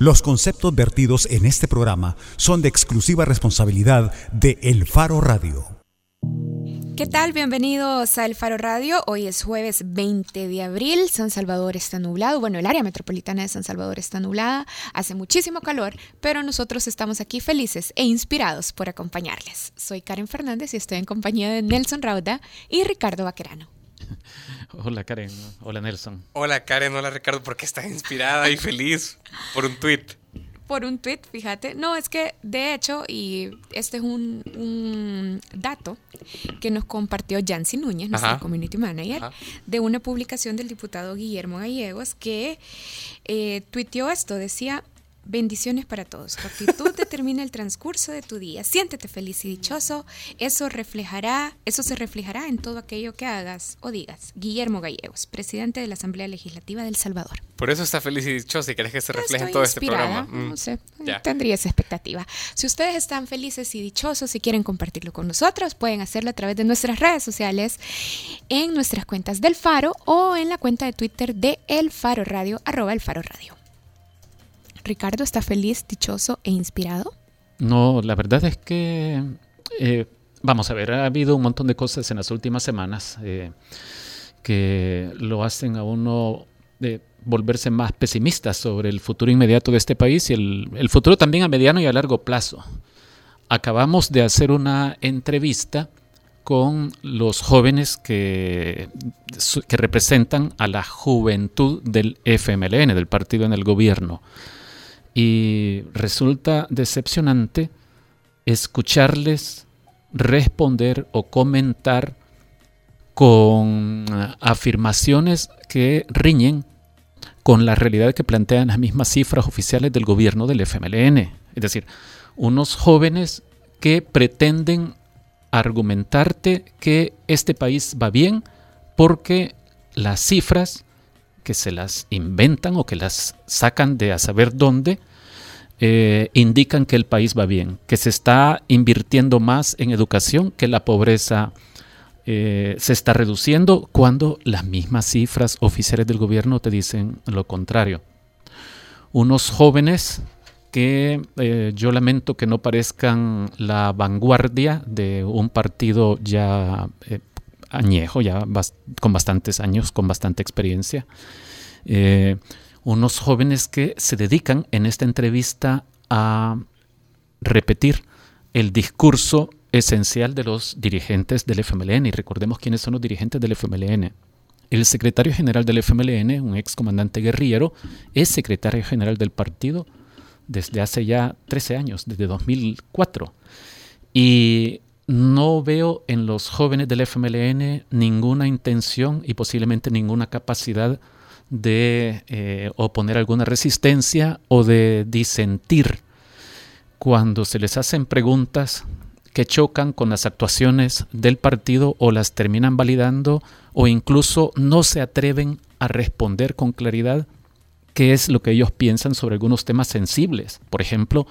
Los conceptos vertidos en este programa son de exclusiva responsabilidad de El Faro Radio. ¿Qué tal? Bienvenidos a El Faro Radio. Hoy es jueves 20 de abril. San Salvador está nublado. Bueno, el área metropolitana de San Salvador está nublada. Hace muchísimo calor, pero nosotros estamos aquí felices e inspirados por acompañarles. Soy Karen Fernández y estoy en compañía de Nelson Rauda y Ricardo Vaquerano. Hola Karen, hola Nelson. Hola Karen, hola Ricardo, ¿por qué estás inspirada y feliz por un tweet? Por un tweet, fíjate. No, es que de hecho, y este es un, dato que nos compartió Jancy Núñez, nuestro community manager, de una publicación del diputado Guillermo Gallegos que eh, tuiteó esto, decía, Bendiciones para todos. Tu actitud determina el transcurso de tu día. Siéntete feliz y dichoso. Eso reflejará, eso se reflejará en todo aquello que hagas o digas. Guillermo Gallegos, presidente de la Asamblea Legislativa del Salvador. Por eso está feliz y dichoso y querés que se refleje en todo este programa. No mm. sé, tendría esa expectativa. Si ustedes están felices y dichosos y quieren compartirlo con nosotros, pueden hacerlo a través de nuestras redes sociales, en nuestras cuentas del Faro o en la cuenta de Twitter de El Faro Radio, arroba El Faro Radio. Ricardo está feliz, dichoso e inspirado? No, la verdad es que, eh, vamos a ver, ha habido un montón de cosas en las últimas semanas eh, que lo hacen a uno de volverse más pesimista sobre el futuro inmediato de este país y el, el futuro también a mediano y a largo plazo. Acabamos de hacer una entrevista con los jóvenes que, que representan a la juventud del FMLN, del partido en el gobierno. Y resulta decepcionante escucharles responder o comentar con afirmaciones que riñen con la realidad que plantean las mismas cifras oficiales del gobierno del FMLN. Es decir, unos jóvenes que pretenden argumentarte que este país va bien porque las cifras que se las inventan o que las sacan de a saber dónde, eh, indican que el país va bien, que se está invirtiendo más en educación, que la pobreza eh, se está reduciendo, cuando las mismas cifras oficiales del gobierno te dicen lo contrario. Unos jóvenes que eh, yo lamento que no parezcan la vanguardia de un partido ya añejo, ya con bastantes años, con bastante experiencia. Eh, unos jóvenes que se dedican en esta entrevista a repetir el discurso esencial de los dirigentes del FMLN. Y recordemos quiénes son los dirigentes del FMLN. El secretario general del FMLN, un ex comandante guerrillero, es secretario general del partido desde hace ya 13 años, desde 2004. Y no veo en los jóvenes del FMLN ninguna intención y posiblemente ninguna capacidad de eh, oponer alguna resistencia o de disentir cuando se les hacen preguntas que chocan con las actuaciones del partido o las terminan validando o incluso no se atreven a responder con claridad qué es lo que ellos piensan sobre algunos temas sensibles. Por ejemplo,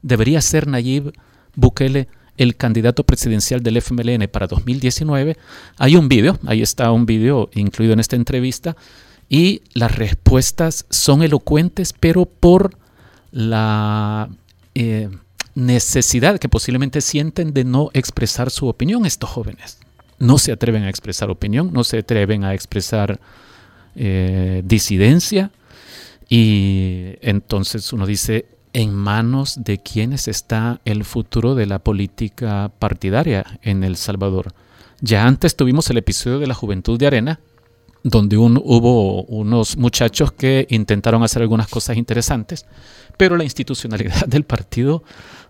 ¿debería ser Nayib Bukele el candidato presidencial del FMLN para 2019, hay un vídeo, ahí está un vídeo incluido en esta entrevista, y las respuestas son elocuentes, pero por la eh, necesidad que posiblemente sienten de no expresar su opinión estos jóvenes. No se atreven a expresar opinión, no se atreven a expresar eh, disidencia, y entonces uno dice, en manos de quienes está el futuro de la política partidaria en El Salvador. Ya antes tuvimos el episodio de la Juventud de Arena, donde hubo unos muchachos que intentaron hacer algunas cosas interesantes, pero la institucionalidad del partido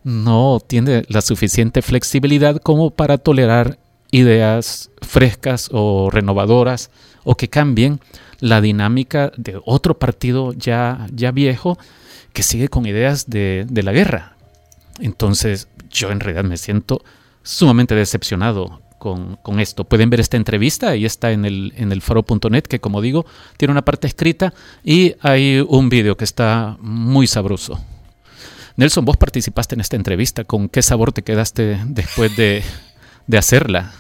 no tiene la suficiente flexibilidad como para tolerar ideas frescas o renovadoras o que cambien la dinámica de otro partido ya, ya viejo que sigue con ideas de, la guerra. Entonces yo en realidad me siento sumamente decepcionado con, esto. Pueden ver esta entrevista, ahí está en el, en el faro.net, que como digo, tiene una parte escrita y hay un vídeo que está muy sabroso. Nelson, vos participaste en esta entrevista, ¿con qué sabor te quedaste después de, de hacerla?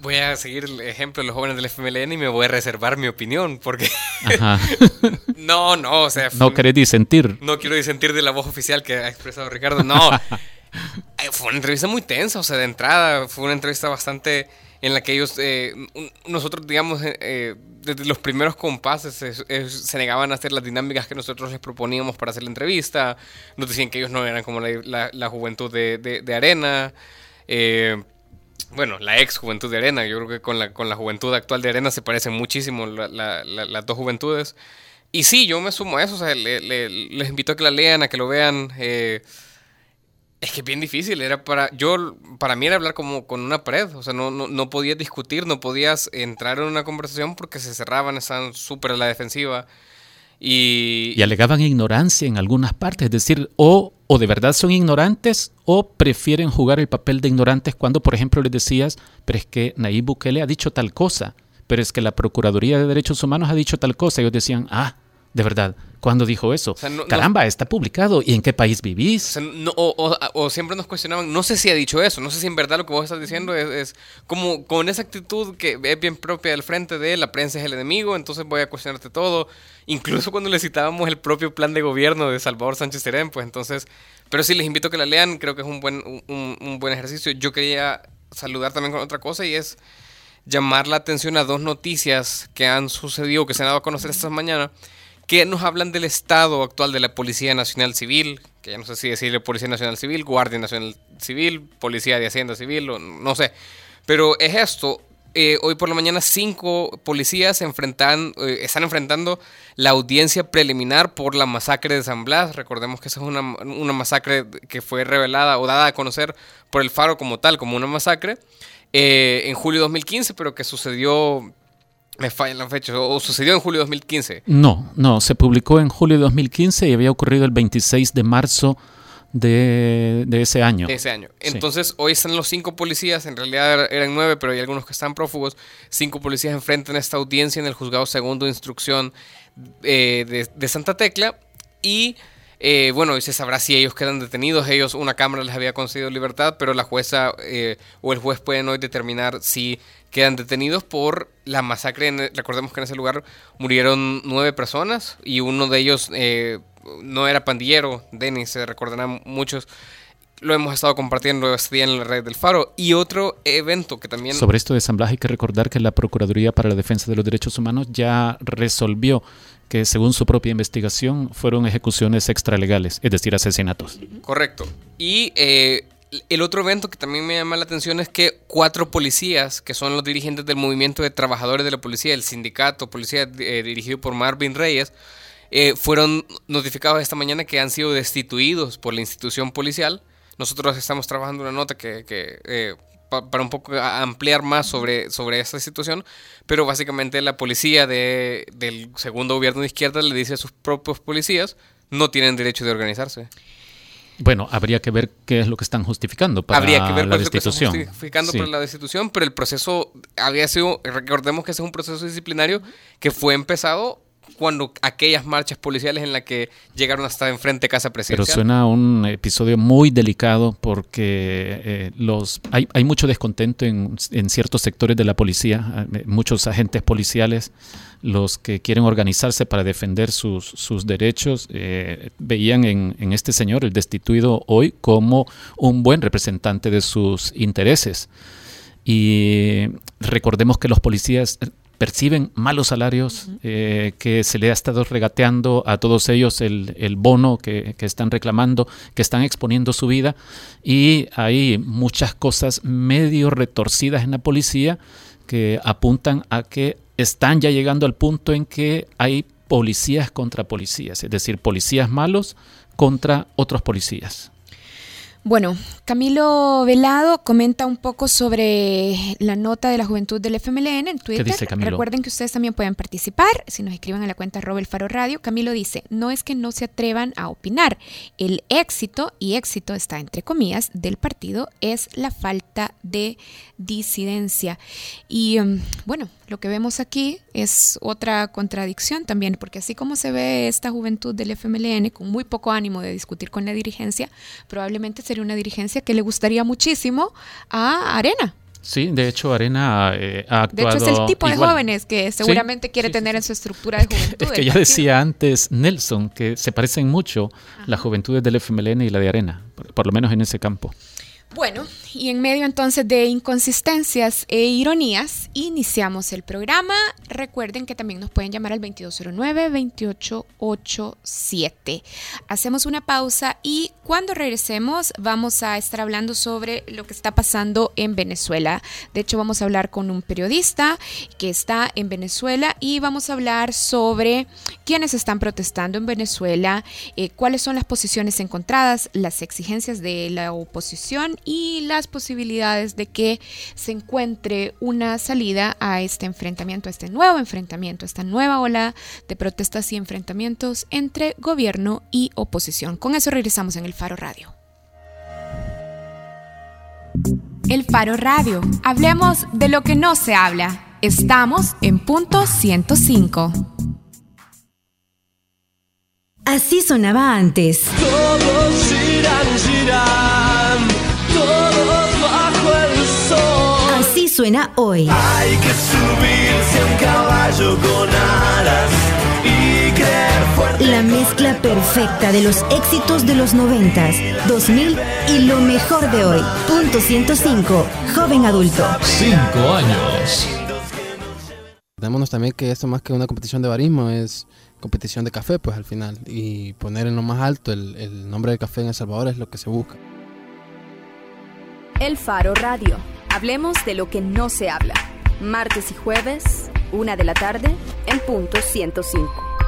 Voy a seguir el ejemplo de los jóvenes del FMLN y me voy a reservar mi opinión, porque... no, no, o sea... No querés disentir. No quiero disentir de la voz oficial que ha expresado Ricardo, no. Eh, fue una entrevista muy tensa, o sea, de entrada, fue una entrevista bastante en la que ellos, eh, nosotros, digamos, eh, desde los primeros compases se negaban a hacer las dinámicas que nosotros les proponíamos para hacer la entrevista, nos decían que ellos no eran como la, juventud de, de Arena, bueno, la ex juventud de Arena. Yo creo que con la, con la juventud actual de Arena se parecen muchísimo las dos juventudes. Y sí, yo me sumo a eso. O sea, les invito a que la lean, a que lo vean. Eh, es que es bien difícil. Era para, yo, para mí era hablar como con una pared. O sea, no, no, no podías discutir, no podías entrar en una conversación porque se cerraban, estaban súper a la defensiva. Y, alegaban ignorancia en algunas partes, es decir, o, o de verdad son ignorantes o prefieren jugar el papel de ignorantes cuando, por ejemplo, les decías, pero es que Nayib Bukele ha dicho tal cosa, pero es que la Procuraduría de Derechos Humanos ha dicho tal cosa. Ellos decían, ah, de verdad, ¿cuándo dijo eso? Caramba, está publicado. ¿Y en qué país vivís? O, siempre nos cuestionaban, no sé si ha dicho eso, no sé si en verdad lo que vos estás diciendo es, como con esa actitud que es bien propia del frente de la prensa es el enemigo, entonces voy a cuestionarte todo. Incluso cuando le citábamos el propio plan de gobierno de Salvador Sánchez Serén, pues entonces... Pero sí, les invito a que la lean, creo que es un buen, un buen ejercicio. Yo quería saludar también con otra cosa y es llamar la atención a dos noticias que han sucedido, que se han dado a conocer esta mañana que nos hablan del estado actual de la Policía Nacional Civil, que ya no sé si decirle Policía Nacional Civil, Guardia Nacional Civil, Policía de Hacienda Civil, o no sé. Pero es esto. Eh, hoy por la mañana cinco policías enfrentan, eh, están enfrentando la audiencia preliminar por la masacre de San Blas. Recordemos que esa es una, una masacre que fue revelada o dada a conocer por el Faro como tal, como una masacre, eh, en julio de 2015, pero que sucedió me fallan las fechas. ¿O sucedió en julio de 2015? No, no. Se publicó en julio de 2015 y había ocurrido el 26 de marzo de, ese año. De ese año. Entonces, hoy están los cinco policías. En realidad eran nueve, pero hay algunos que están prófugos. Cinco policías enfrentan esta audiencia en el juzgado segundo de instrucción eh, de, Santa Tecla. Y. Eh, bueno, y se sabrá si ellos quedan detenidos. Ellos, una cámara les había concedido libertad, pero la jueza eh, o el juez pueden hoy determinar si quedan detenidos por la masacre. E, recordemos que en ese lugar murieron nueve personas y uno de ellos eh, no era pandillero, Denis, se recordarán muchos. Lo hemos estado compartiendo este día en la red del Faro. Y otro evento que también... Sobre esto de San Blas hay que recordar que la Procuraduría para la Defensa de los Derechos Humanos ya resolvió que según su propia investigación fueron ejecuciones extralegales, es decir, asesinatos. Correcto. Y eh, el otro evento que también me llama la atención es que cuatro policías, que son los dirigentes del movimiento de trabajadores de la policía, el sindicato policía eh, dirigido por Marvin Reyes, eh, fueron notificados esta mañana que han sido destituidos por la institución policial. Nosotros estamos trabajando una nota que, eh, para un poco ampliar más sobre, sobre esta situación, pero básicamente la policía de, del segundo gobierno de izquierda le dice a sus propios policías no tienen derecho de organizarse. Bueno, habría que ver qué es lo que están justificando para habría que ver la destitución. Que están justificando para la destitución, pero el proceso había sido, recordemos que ese es un proceso disciplinario que fue empezado cuando aquellas marchas policiales en las que llegaron hasta enfrente de Casa Presidencial. Pero suena un episodio muy delicado porque eh, los hay, hay, mucho descontento en, en, ciertos sectores de la policía, eh, muchos agentes policiales, los que quieren organizarse para defender sus, sus derechos, eh, veían en, en este señor, el destituido hoy, como un buen representante de sus intereses. Y recordemos que los policías perciben malos salarios, eh, que se le ha estado regateando a todos ellos el, el bono que, que, están reclamando, que están exponiendo su vida y hay muchas cosas medio retorcidas en la policía que apuntan a que están ya llegando al punto en que hay policías contra policías, es decir, policías malos contra otros policías. Bueno, Camilo Velado comenta un poco sobre la nota de la juventud del FMLN en Twitter. Recuerden que ustedes también pueden participar si nos escriben en la cuenta Robel Faro Radio. Camilo dice, no es que no se atrevan a opinar. El éxito, y éxito está entre comillas, del partido es la falta de disidencia. Y um, bueno, lo que vemos aquí es otra contradicción también, porque así como se ve esta juventud del FMLN con muy poco ánimo de discutir con la dirigencia, probablemente sería una dirigencia que le gustaría muchísimo a Arena. Sí, de hecho Arena eh, ha actuado. De hecho es el tipo de jóvenes que seguramente quiere tener en su estructura de juventud. Es que, ya decía antes Nelson que se parecen mucho las juventudes del FMLN y la de Arena, por lo menos en ese campo. Bueno, y en medio entonces de inconsistencias e ironías, iniciamos el programa. Recuerden que también nos pueden llamar al 2209-2887. Hacemos una pausa y cuando regresemos vamos a estar hablando sobre lo que está pasando en Venezuela. De hecho, vamos a hablar con un periodista que está en Venezuela y vamos a hablar sobre quiénes están protestando en Venezuela, eh, cuáles son las posiciones encontradas, las exigencias de la oposición y las posibilidades de que se encuentre una salida a este enfrentamiento, a este nuevo enfrentamiento, a esta nueva ola de protestas y enfrentamientos entre gobierno y oposición. Con eso regresamos en el Faro Radio. El Faro Radio. Hablemos de lo que no se habla. Estamos en punto 105. Así sonaba antes. Todos giran, giran suena hoy. Hay que subirse a un caballo con alas y creer fuerte. La mezcla perfecta de los éxitos de los 90, 2000 y lo mejor de hoy. Punto 105, joven adulto. Cinco años. Démonos también que esto más que una competición de barismo es competición de café, pues al final. Y poner en lo más alto el, el nombre del café en El Salvador es lo que se busca. El Faro Radio. Hablemos de lo que no se habla. Martes y jueves, una de la tarde, en punto 105.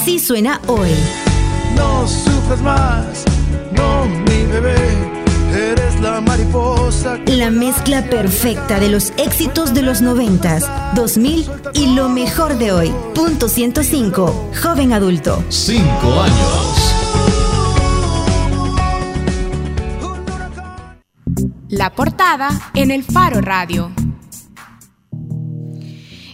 Así suena hoy. No sufres más, no mi bebé, eres la mariposa. La mezcla perfecta de los éxitos de los 90, 2000 y lo mejor de hoy. Punto 105, joven adulto. Cinco años. La portada en el Faro Radio.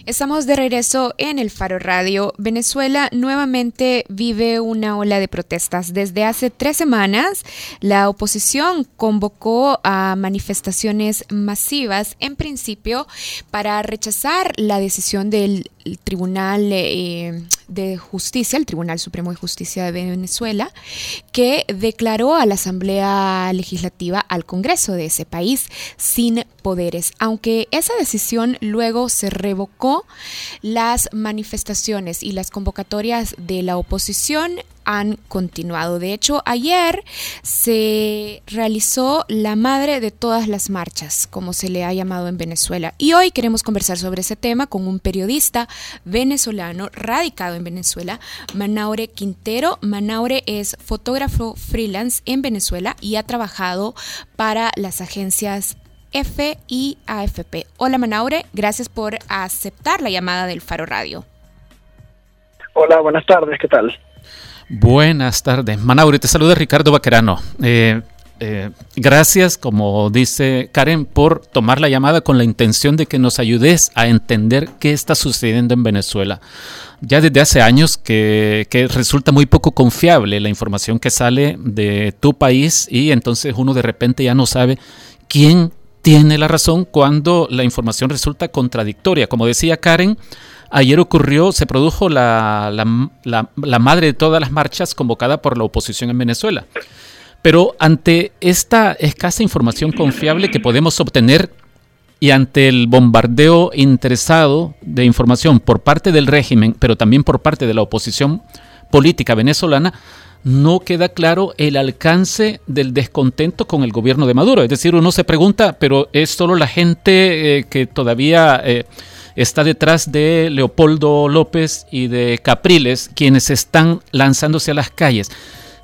Estamos de regreso en el Faro Radio. Venezuela nuevamente vive una ola de protestas. Desde hace tres semanas, la oposición convocó a manifestaciones masivas, en principio, para rechazar la decisión del Tribunal eh, de Justicia, el Tribunal Supremo de Justicia de Venezuela, que declaró a la Asamblea Legislativa, al Congreso de ese país, sin poderes. Aunque esa decisión luego se revocó, las manifestaciones y las convocatorias de la oposición han continuado. De hecho, ayer se realizó la madre de todas las marchas, como se le ha llamado en Venezuela. Y hoy queremos conversar sobre ese tema con un periodista venezolano radicado en Venezuela, Manaure Quintero. Manaure es fotógrafo freelance en Venezuela y ha trabajado para las agencias F y AFP. Hola Manaure, gracias por aceptar la llamada del Faro Radio. Hola, buenas tardes, ¿qué tal? Buenas tardes. Manaure, te saluda Ricardo Baquerano. Eh, eh, gracias, como dice Karen, por tomar la llamada con la intención de que nos ayudes a entender qué está sucediendo en Venezuela. Ya desde hace años que, resulta muy poco confiable la información que sale de tu país y entonces uno de repente ya no sabe quién tiene la razón cuando la información resulta contradictoria. Como decía Karen, Ayer ocurrió, se produjo la, la, madre de todas las marchas convocada por la oposición en Venezuela. Pero ante esta escasa información confiable que podemos obtener y ante el bombardeo interesado de información por parte del régimen, pero también por parte de la oposición política venezolana, no queda claro el alcance del descontento con el gobierno de Maduro. Es decir, uno se pregunta, pero es solo la gente eh, que todavía... Eh, está detrás de Leopoldo López y de Capriles, quienes están lanzándose a las calles.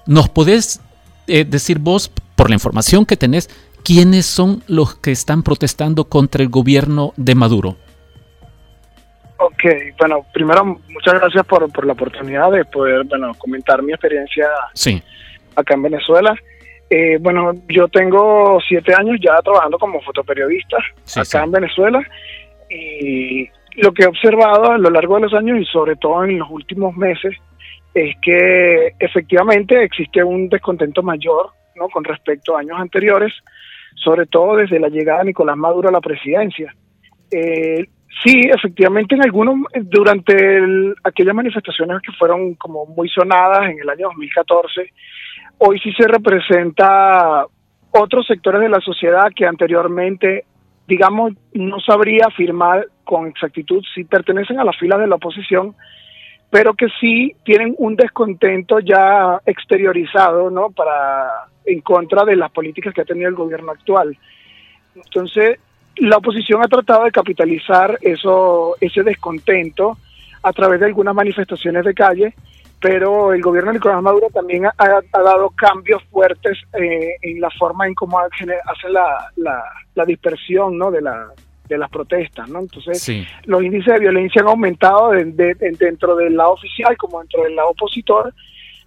¿Nos podés eh, decir vos, por la información que tenés, quiénes son los que están protestando contra el gobierno de Maduro? Ok, bueno, primero muchas gracias por, por la oportunidad de poder bueno, comentar mi experiencia sí. acá en Venezuela. Eh, bueno, yo tengo siete años ya trabajando como fotoperiodista acá en Venezuela y lo que he observado a lo largo de los años y sobre todo en los últimos meses es que efectivamente existe un descontento mayor ¿no? con respecto a años anteriores, sobre todo desde la llegada de Nicolás Maduro a la presidencia. Eh, sí, efectivamente, en algunos, durante aquellas manifestaciones que fueron como muy sonadas en el año 2014, hoy sí se representa otros sectores de la sociedad que anteriormente, digamos, no sabría afirmar con exactitud si pertenecen a la fila de la oposición, pero que sí tienen un descontento ya exteriorizado, ¿no? Para en contra de las políticas que ha tenido el gobierno actual. Entonces, la oposición ha tratado de capitalizar eso, ese descontento a través de algunas manifestaciones de calle, pero el gobierno de Nicolás Maduro también ha, dado cambios fuertes eh, en la forma en cómo hace la, la, dispersión ¿no? de, la, de las protestas, ¿no? Entonces, los índices de violencia han aumentado dentro del lado oficial como dentro del lado opositor,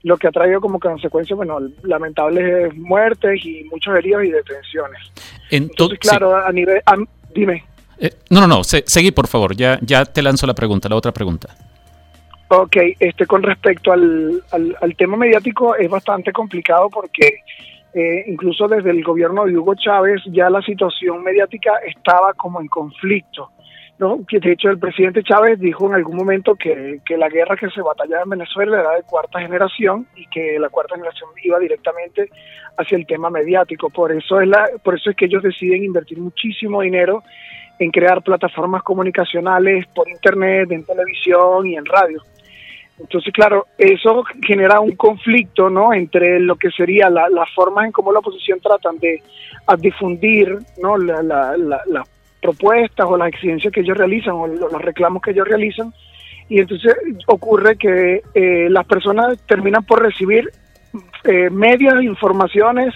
lo que ha traído como consecuencia, bueno, lamentables muertes y muchos heridos y detenciones. Entonces, claro, a nivel... dime. Eh, no, no, no, seguí por favor, ya, ya te lanzo la pregunta, la otra pregunta. Ok, este, con respecto al, al tema mediático es bastante complicado porque eh, incluso desde el gobierno de Hugo Chávez ya la situación mediática estaba como en conflicto. ¿no? De hecho, el presidente Chávez dijo en algún momento que, que la guerra que se batallaba en Venezuela era de cuarta generación y que la cuarta generación iba directamente hacia el tema mediático. Por eso es, la, por eso es que ellos deciden invertir muchísimo dinero en crear plataformas comunicacionales por internet, en televisión y en radio. Entonces, claro, eso genera un conflicto, ¿no? Entre lo que sería la, la forma en cómo la oposición tratan de difundir, ¿no? Las propuestas o las exigencias que ellos realizan o los reclamos que ellos realizan. Y entonces ocurre que eh, las personas terminan por recibir eh, medias informaciones,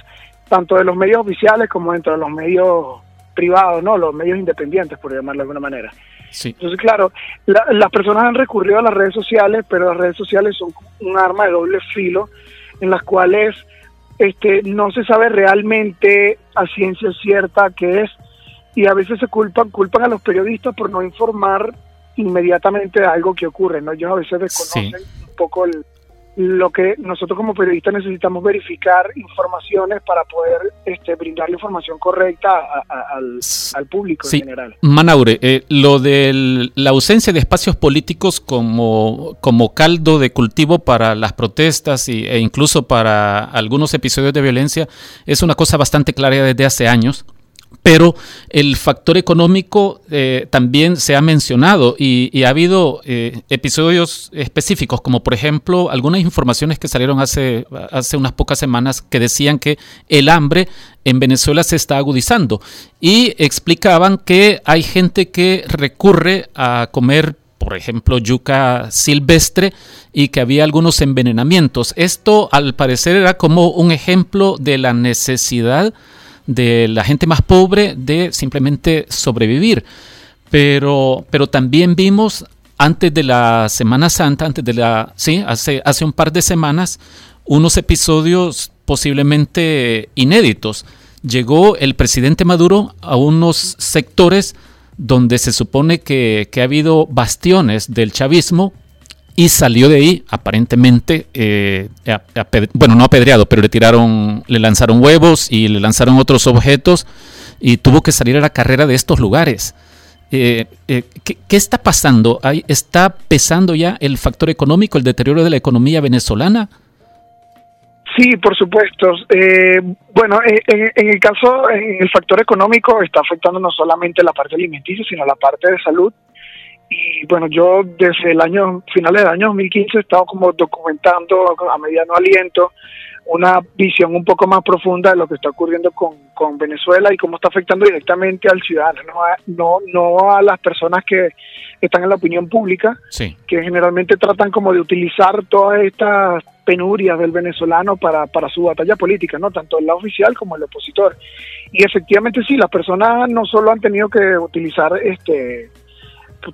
tanto de los medios oficiales como dentro de los medios privados, ¿no? Los medios independientes, por llamarlo de alguna manera. Entonces, claro, las personas han recurrido a las redes sociales, pero las redes sociales son un arma de doble filo en las cuales este, no se sabe realmente a ciencia cierta qué es y a veces se culpan, culpan a los periodistas por no informar inmediatamente de algo que ocurre, ¿no? Ellos a veces desconocen un poco el, lo que nosotros como periodistas necesitamos verificar informaciones para poder este, brindar la información correcta al, público en general. Manaure, eh, lo de la ausencia de espacios políticos como, como caldo de cultivo para las protestas y, e incluso para algunos episodios de violencia es una cosa bastante clara desde hace años pero el factor económico eh, también se ha mencionado y, ha habido eh, episodios específicos, como por ejemplo algunas informaciones que salieron hace, hace unas pocas semanas que decían que el hambre en Venezuela se está agudizando y explicaban que hay gente que recurre a comer por ejemplo, yuca silvestre y que había algunos envenenamientos. Esto, al parecer, era como un ejemplo de la necesidad de la gente más pobre de simplemente sobrevivir. Pero, pero también vimos antes de la Semana Santa, antes de la, sí, hace, hace un par de semanas, unos episodios posiblemente inéditos. Llegó el presidente Maduro a unos sectores donde se supone que, que ha habido bastiones del chavismo y salió de ahí aparentemente, eh, bueno, no apedreado, pero le tiraron, le lanzaron huevos y le lanzaron otros objetos y tuvo que salir a la carrera de estos lugares. Eh, eh, ¿qué, está pasando? ¿Está pesando ya el factor económico, el deterioro de la economía venezolana? Sí, por supuesto. bueno, en, en, el caso, en el factor económico está afectando no solamente la parte alimenticia, sino la parte de salud y bueno, yo desde el año, finales del año 2015 he estado como documentando a mediano aliento una visión un poco más profunda de lo que está ocurriendo con, con Venezuela y cómo está afectando directamente al ciudadano, no a, no, no a las personas que están en la opinión pública, que generalmente tratan como de utilizar todas estas penurias del venezolano para, para su batalla política, no tanto el lado oficial como el opositor. Y efectivamente sí, las personas no solo han tenido que utilizar este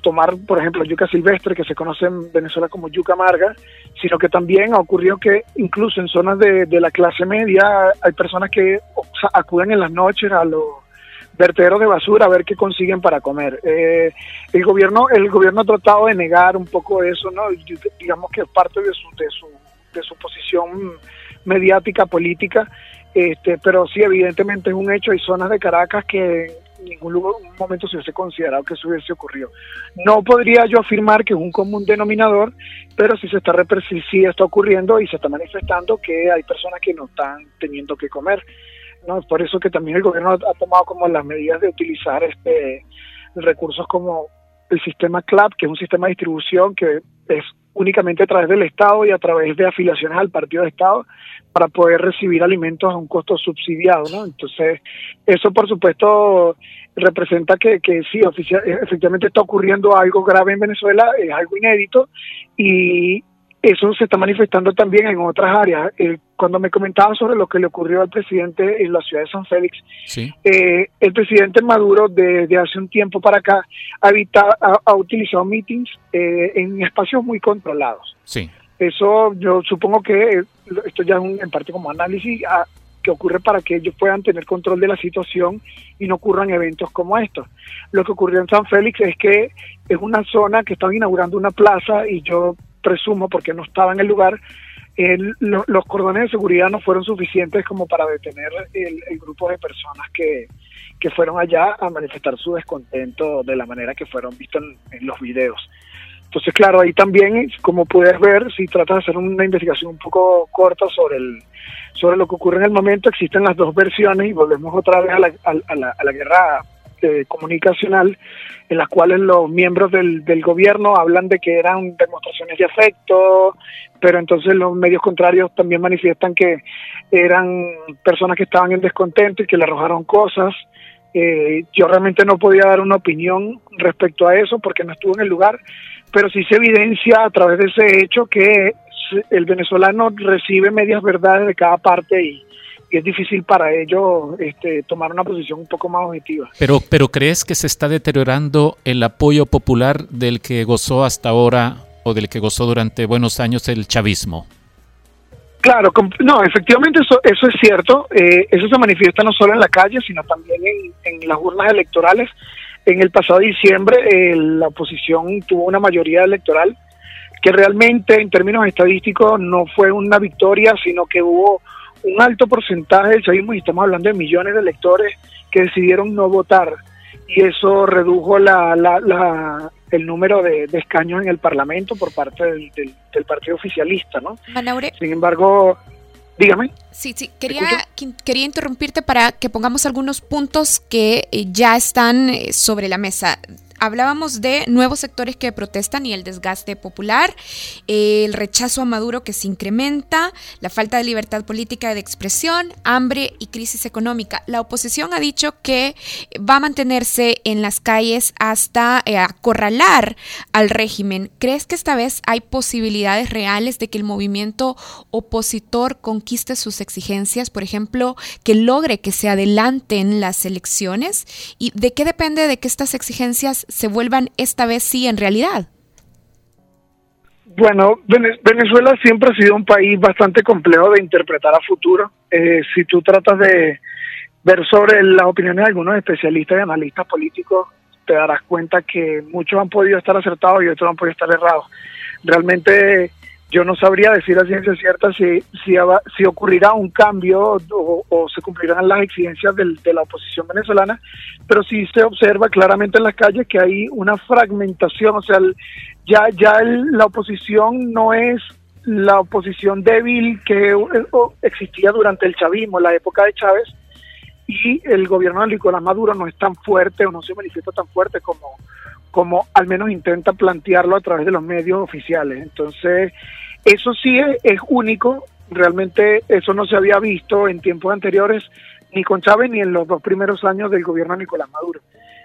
tomar, por ejemplo, yuca silvestre, que se conoce en Venezuela como yuca amarga, sino que también ha ocurrido que incluso en zonas de, la clase media hay personas que acuden en las noches a los vertederos de basura a ver qué consiguen para comer. Eh, el gobierno el gobierno ha tratado de negar un poco eso, ¿no? digamos que es parte de su, de su, de su posición mediática, política, este, pero sí, evidentemente es un hecho. Hay zonas de Caracas que ningún lugar, momento se hubiese considerado que eso hubiese ocurrido. No podría yo afirmar que es un común denominador, pero sí se está sí está ocurriendo y se está manifestando que hay personas que no están teniendo que comer. ¿no? Por eso que también el gobierno ha tomado como las medidas de utilizar este recursos como el sistema CLAP, que es un sistema de distribución que es únicamente a través del Estado y a través de afiliaciones al partido de Estado para poder recibir alimentos a un costo subsidiado, ¿no? Entonces, eso por supuesto representa que, que sí, efectivamente está ocurriendo algo grave en Venezuela, es algo inédito y eso se está manifestando también en otras áreas. Eh, cuando me comentaba sobre lo que le ocurrió al presidente en la ciudad de San Félix, eh, el presidente Maduro desde hace un tiempo para acá ha, ha, utilizado meetings eh, en espacios muy controlados. Sí. Eso yo supongo que esto ya es un, en parte como análisis ah, que ocurre para que ellos puedan tener control de la situación y no ocurran eventos como estos. Lo que ocurrió en San Félix es que es una zona que están inaugurando una plaza y yo presumo, porque no estaba en el lugar, los cordones de seguridad no fueron suficientes como para detener el, grupo de personas que, que, fueron allá a manifestar su descontento de la manera que fueron vistos en, los videos. Entonces, claro, ahí también, como puedes ver, si tratas de hacer una investigación un poco corta sobre el sobre lo que ocurre en el momento, existen las dos versiones y volvemos otra vez a la, a la guerra eh, comunicacional en las cuales los miembros del, del, gobierno hablan de que eran demostraciones de afecto, pero entonces los medios contrarios también manifiestan que eran personas que estaban en descontento y que le arrojaron cosas. Eh, yo realmente no podía dar una opinión respecto a eso porque no estuve en el lugar, pero sí se evidencia a través de ese hecho que el venezolano recibe medias verdades de cada parte y, es difícil para ellos este, tomar una posición un poco más objetiva. Pero, pero ¿crees que se está deteriorando el apoyo popular del que gozó hasta ahora o del que gozó durante buenos años el chavismo? Claro, no, efectivamente eso, eso es cierto. Eh, eso se manifiesta no solo en la calle, sino también en, las urnas electorales. En el pasado diciembre eh, la oposición tuvo una mayoría electoral que realmente en términos estadísticos no fue una victoria, sino que hubo un alto porcentaje del chavismo, y estamos hablando de millones de electores que decidieron no votar, y eso redujo la, la, el número de, escaños en el Parlamento por parte del, del, partido oficialista, ¿no? Sin embargo, dígame. Sí, sí, quería, quería interrumpirte para que pongamos algunos puntos que eh, ya están eh, sobre la mesa hablábamos de nuevos sectores que protestan y el desgaste popular, el rechazo a Maduro que se incrementa, la falta de libertad política de expresión, hambre y crisis económica. La oposición ha dicho que va a mantenerse en las calles hasta eh, acorralar al régimen. ¿Crees que esta vez hay posibilidades reales de que el movimiento opositor conquiste sus exigencias, por ejemplo, que logre que se adelanten las elecciones? ¿Y de qué depende de que estas exigencias se vuelvan esta vez sí en realidad? Bueno, Venezuela siempre ha sido un país bastante complejo de interpretar a futuro. Eh, si tú tratas de ver sobre las opiniones de algunos especialistas y analistas políticos, te darás cuenta que muchos han podido estar acertados y otros han podido estar errados. Realmente yo no sabría decir a ciencia cierta si, si, si ocurrirá un cambio o, se cumplirán las exigencias de la oposición venezolana, pero sí se observa claramente en las calles que hay una fragmentación, o sea, ya, ya la oposición no es la oposición débil que existía durante el chavismo, la época de Chávez, y el gobierno de Nicolás Maduro no es tan fuerte o no se manifiesta tan fuerte como, como al menos intenta plantearlo a través de los medios oficiales. Entonces, eso sí es, único realmente eso no se había visto en tiempos anteriores ni con Chávez ni en los dos primeros años del gobierno de Nicolás Maduro.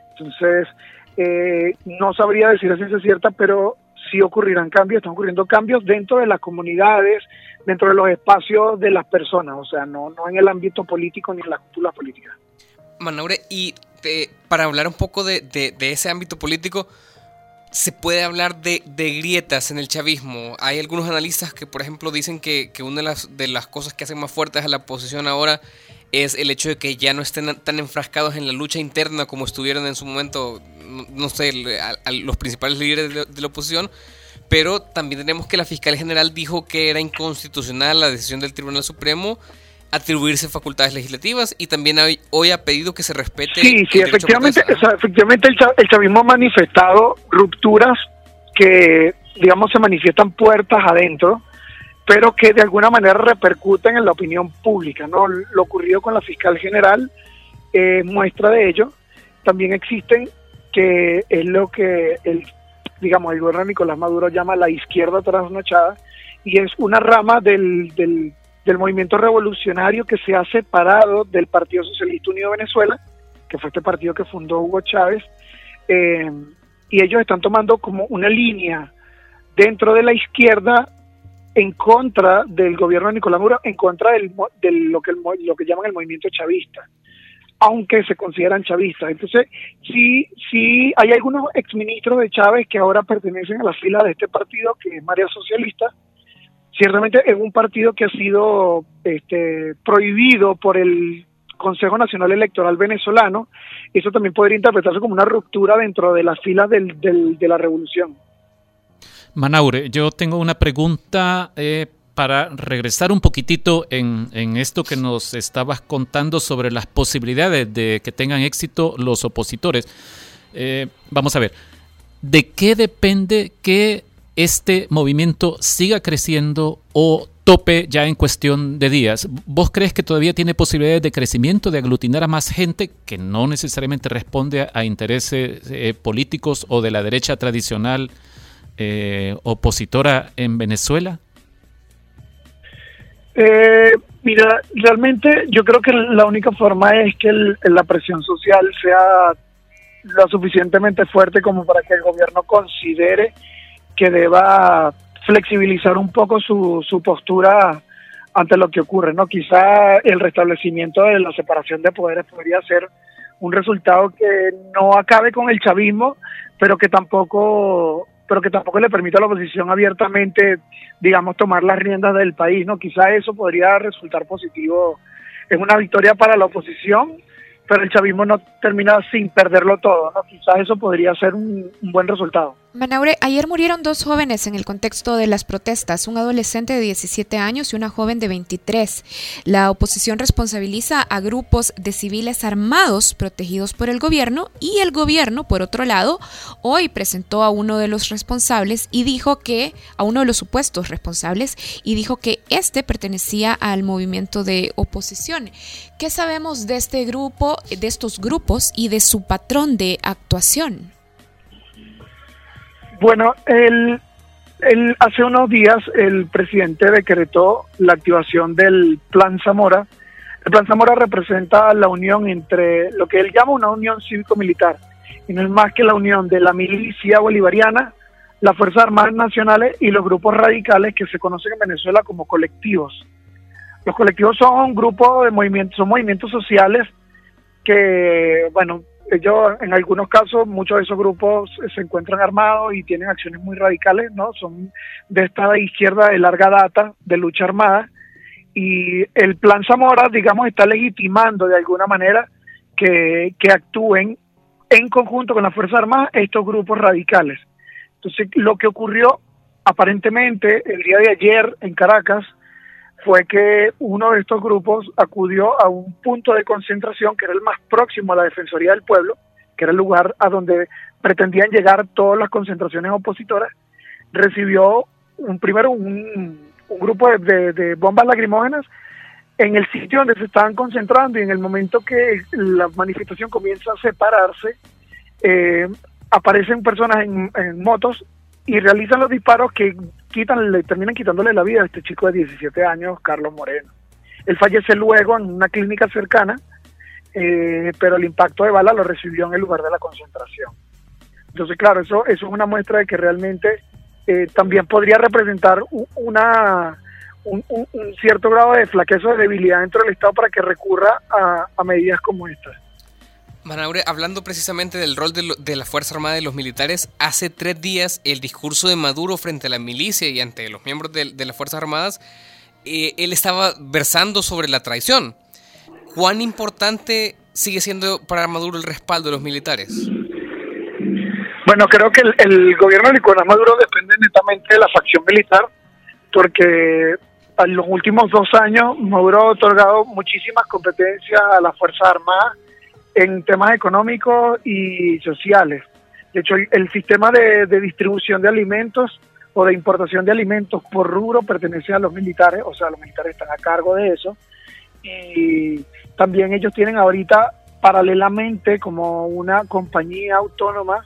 Entonces, eh, no sabría decir si es cierta, pero sí ocurrirán cambios, están ocurriendo cambios dentro de las comunidades, dentro de los espacios de las personas, o sea, no, no en el ámbito político ni en la cultura política. Manaure, y para hablar un poco de, ese ámbito político, se puede hablar de, grietas en el chavismo. Hay algunos analistas que, por ejemplo, dicen que, que una de las, de las cosas que hacen más fuertes a la oposición ahora es el hecho de que ya no estén tan enfrascados en la lucha interna como estuvieron en su momento, no, sé, los principales líderes de la, oposición, pero también tenemos que la fiscal general dijo que era inconstitucional la decisión del Tribunal Supremo atribuirse facultades legislativas y también hoy, ha pedido que se respete. Sí, sí, efectivamente, efectivamente el, el chavismo ha manifestado rupturas que, digamos, se manifiestan puertas adentro pero que de alguna manera repercuten en la opinión pública. ¿no? Lo ocurrido con la fiscal general es muestra de ello. También existen que es lo que el, digamos, el gobierno de Nicolás Maduro llama la izquierda trasnochada y es una rama del, del, movimiento revolucionario que se ha separado del Partido Socialista Unido de Venezuela, que fue este partido que fundó Hugo Chávez, eh, y ellos están tomando como una línea dentro de la izquierda en contra del gobierno de Nicolás Maduro, en contra del, de lo que, lo que llaman el movimiento chavista, aunque se consideran chavistas. Entonces, sí, sí, hay algunos exministros de Chávez que ahora pertenecen a la fila de este partido, que es María Socialista. Ciertamente es un partido que ha sido este, prohibido por el Consejo Nacional Electoral venezolano. Eso también podría interpretarse como una ruptura dentro de las filas de la revolución. Manaure, yo tengo una pregunta eh, para regresar un poquitito en, esto que nos estabas contando sobre las posibilidades de que tengan éxito los opositores. Eh, vamos a ver, ¿de qué depende que este movimiento siga creciendo o tope ya en cuestión de días. ¿Vos crees que todavía tiene posibilidades de crecimiento, de aglutinar a más gente que no necesariamente responde a, intereses eh, políticos o de la derecha tradicional eh, opositora en Venezuela? Eh, mira, realmente yo creo que la única forma es que la presión social sea lo suficientemente fuerte como para que el gobierno considere que deba flexibilizar un poco su, su postura ante lo que ocurre, ¿no? Quizá el restablecimiento de la separación de poderes podría ser un resultado que no acabe con el chavismo, pero que tampoco pero que tampoco le permite a la oposición abiertamente, digamos, tomar las riendas del país, ¿no? Quizá eso podría resultar positivo en una victoria para la oposición, pero el chavismo no termina sin perderlo todo, ¿no? Quizás eso podría ser un, un buen resultado. Manaure, ayer murieron dos jóvenes en el contexto de las protestas, un adolescente de 17 años y una joven de 23. La oposición responsabiliza a grupos de civiles armados protegidos por el gobierno y el gobierno, por otro lado, hoy presentó a uno de los responsables y dijo que, a uno de los supuestos responsables, y dijo que este pertenecía al movimiento de oposición. ¿Qué sabemos de este grupo, de estos grupos y de su patrón de actuación? Bueno, el, hace unos días el presidente decretó la activación del Plan Zamora. El Plan Zamora representa la unión entre lo que él llama una unión cívico-militar, y no es más que la unión de la milicia bolivariana, las Fuerzas Armadas Nacionales y los grupos radicales que se conocen en Venezuela como colectivos. Los colectivos son grupos de movimientos, son movimientos sociales bueno, ellos en algunos casos muchos de esos grupos se encuentran armados y tienen acciones muy radicales, ¿no? Son de esta izquierda de larga data de lucha armada y el plan Zamora, digamos, está legitimando de alguna manera que, que actúen en conjunto con las Fuerzas Armadas estos grupos radicales. Entonces, lo que ocurrió aparentemente el día de ayer en Caracas fue que uno de estos grupos acudió a un punto de concentración que era el más próximo a la Defensoría del Pueblo, que era el lugar a donde pretendían llegar todas las concentraciones opositoras, recibió primero un, grupo de, bombas lacrimógenas en el sitio donde se estaban concentrando y en el momento que la manifestación comienza a separarse, eh, aparecen personas en motos y realizan los disparos que quitan, le terminan quitándole la vida a este chico de 17 años, Carlos Moreno. Él fallece luego en una clínica cercana, eh, pero el impacto de bala lo recibió en el lugar de la concentración. Entonces, claro, eso, eso es una muestra de que realmente eh, también podría representar una, un, cierto grado de flaqueza o de debilidad dentro del Estado para que recurra a, medidas como estas. Manaure, hablando precisamente del rol de, la Fuerza Armada y los militares, hace tres días el discurso de Maduro frente a la milicia y ante los miembros de, las Fuerzas Armadas, eh, él estaba versando sobre la traición. ¿Cuán importante sigue siendo para Maduro el respaldo de los militares? Bueno, creo que el, gobierno de Nicolás Maduro depende netamente de la facción militar, porque en los últimos dos años Maduro ha otorgado muchísimas competencias a las Fuerzas Armadas en temas económicos y sociales. De hecho, el, sistema de, distribución de alimentos o de importación de alimentos por rubro pertenece a los militares, o sea, los militares están a cargo de eso. Y también ellos tienen ahorita paralelamente como una compañía autónoma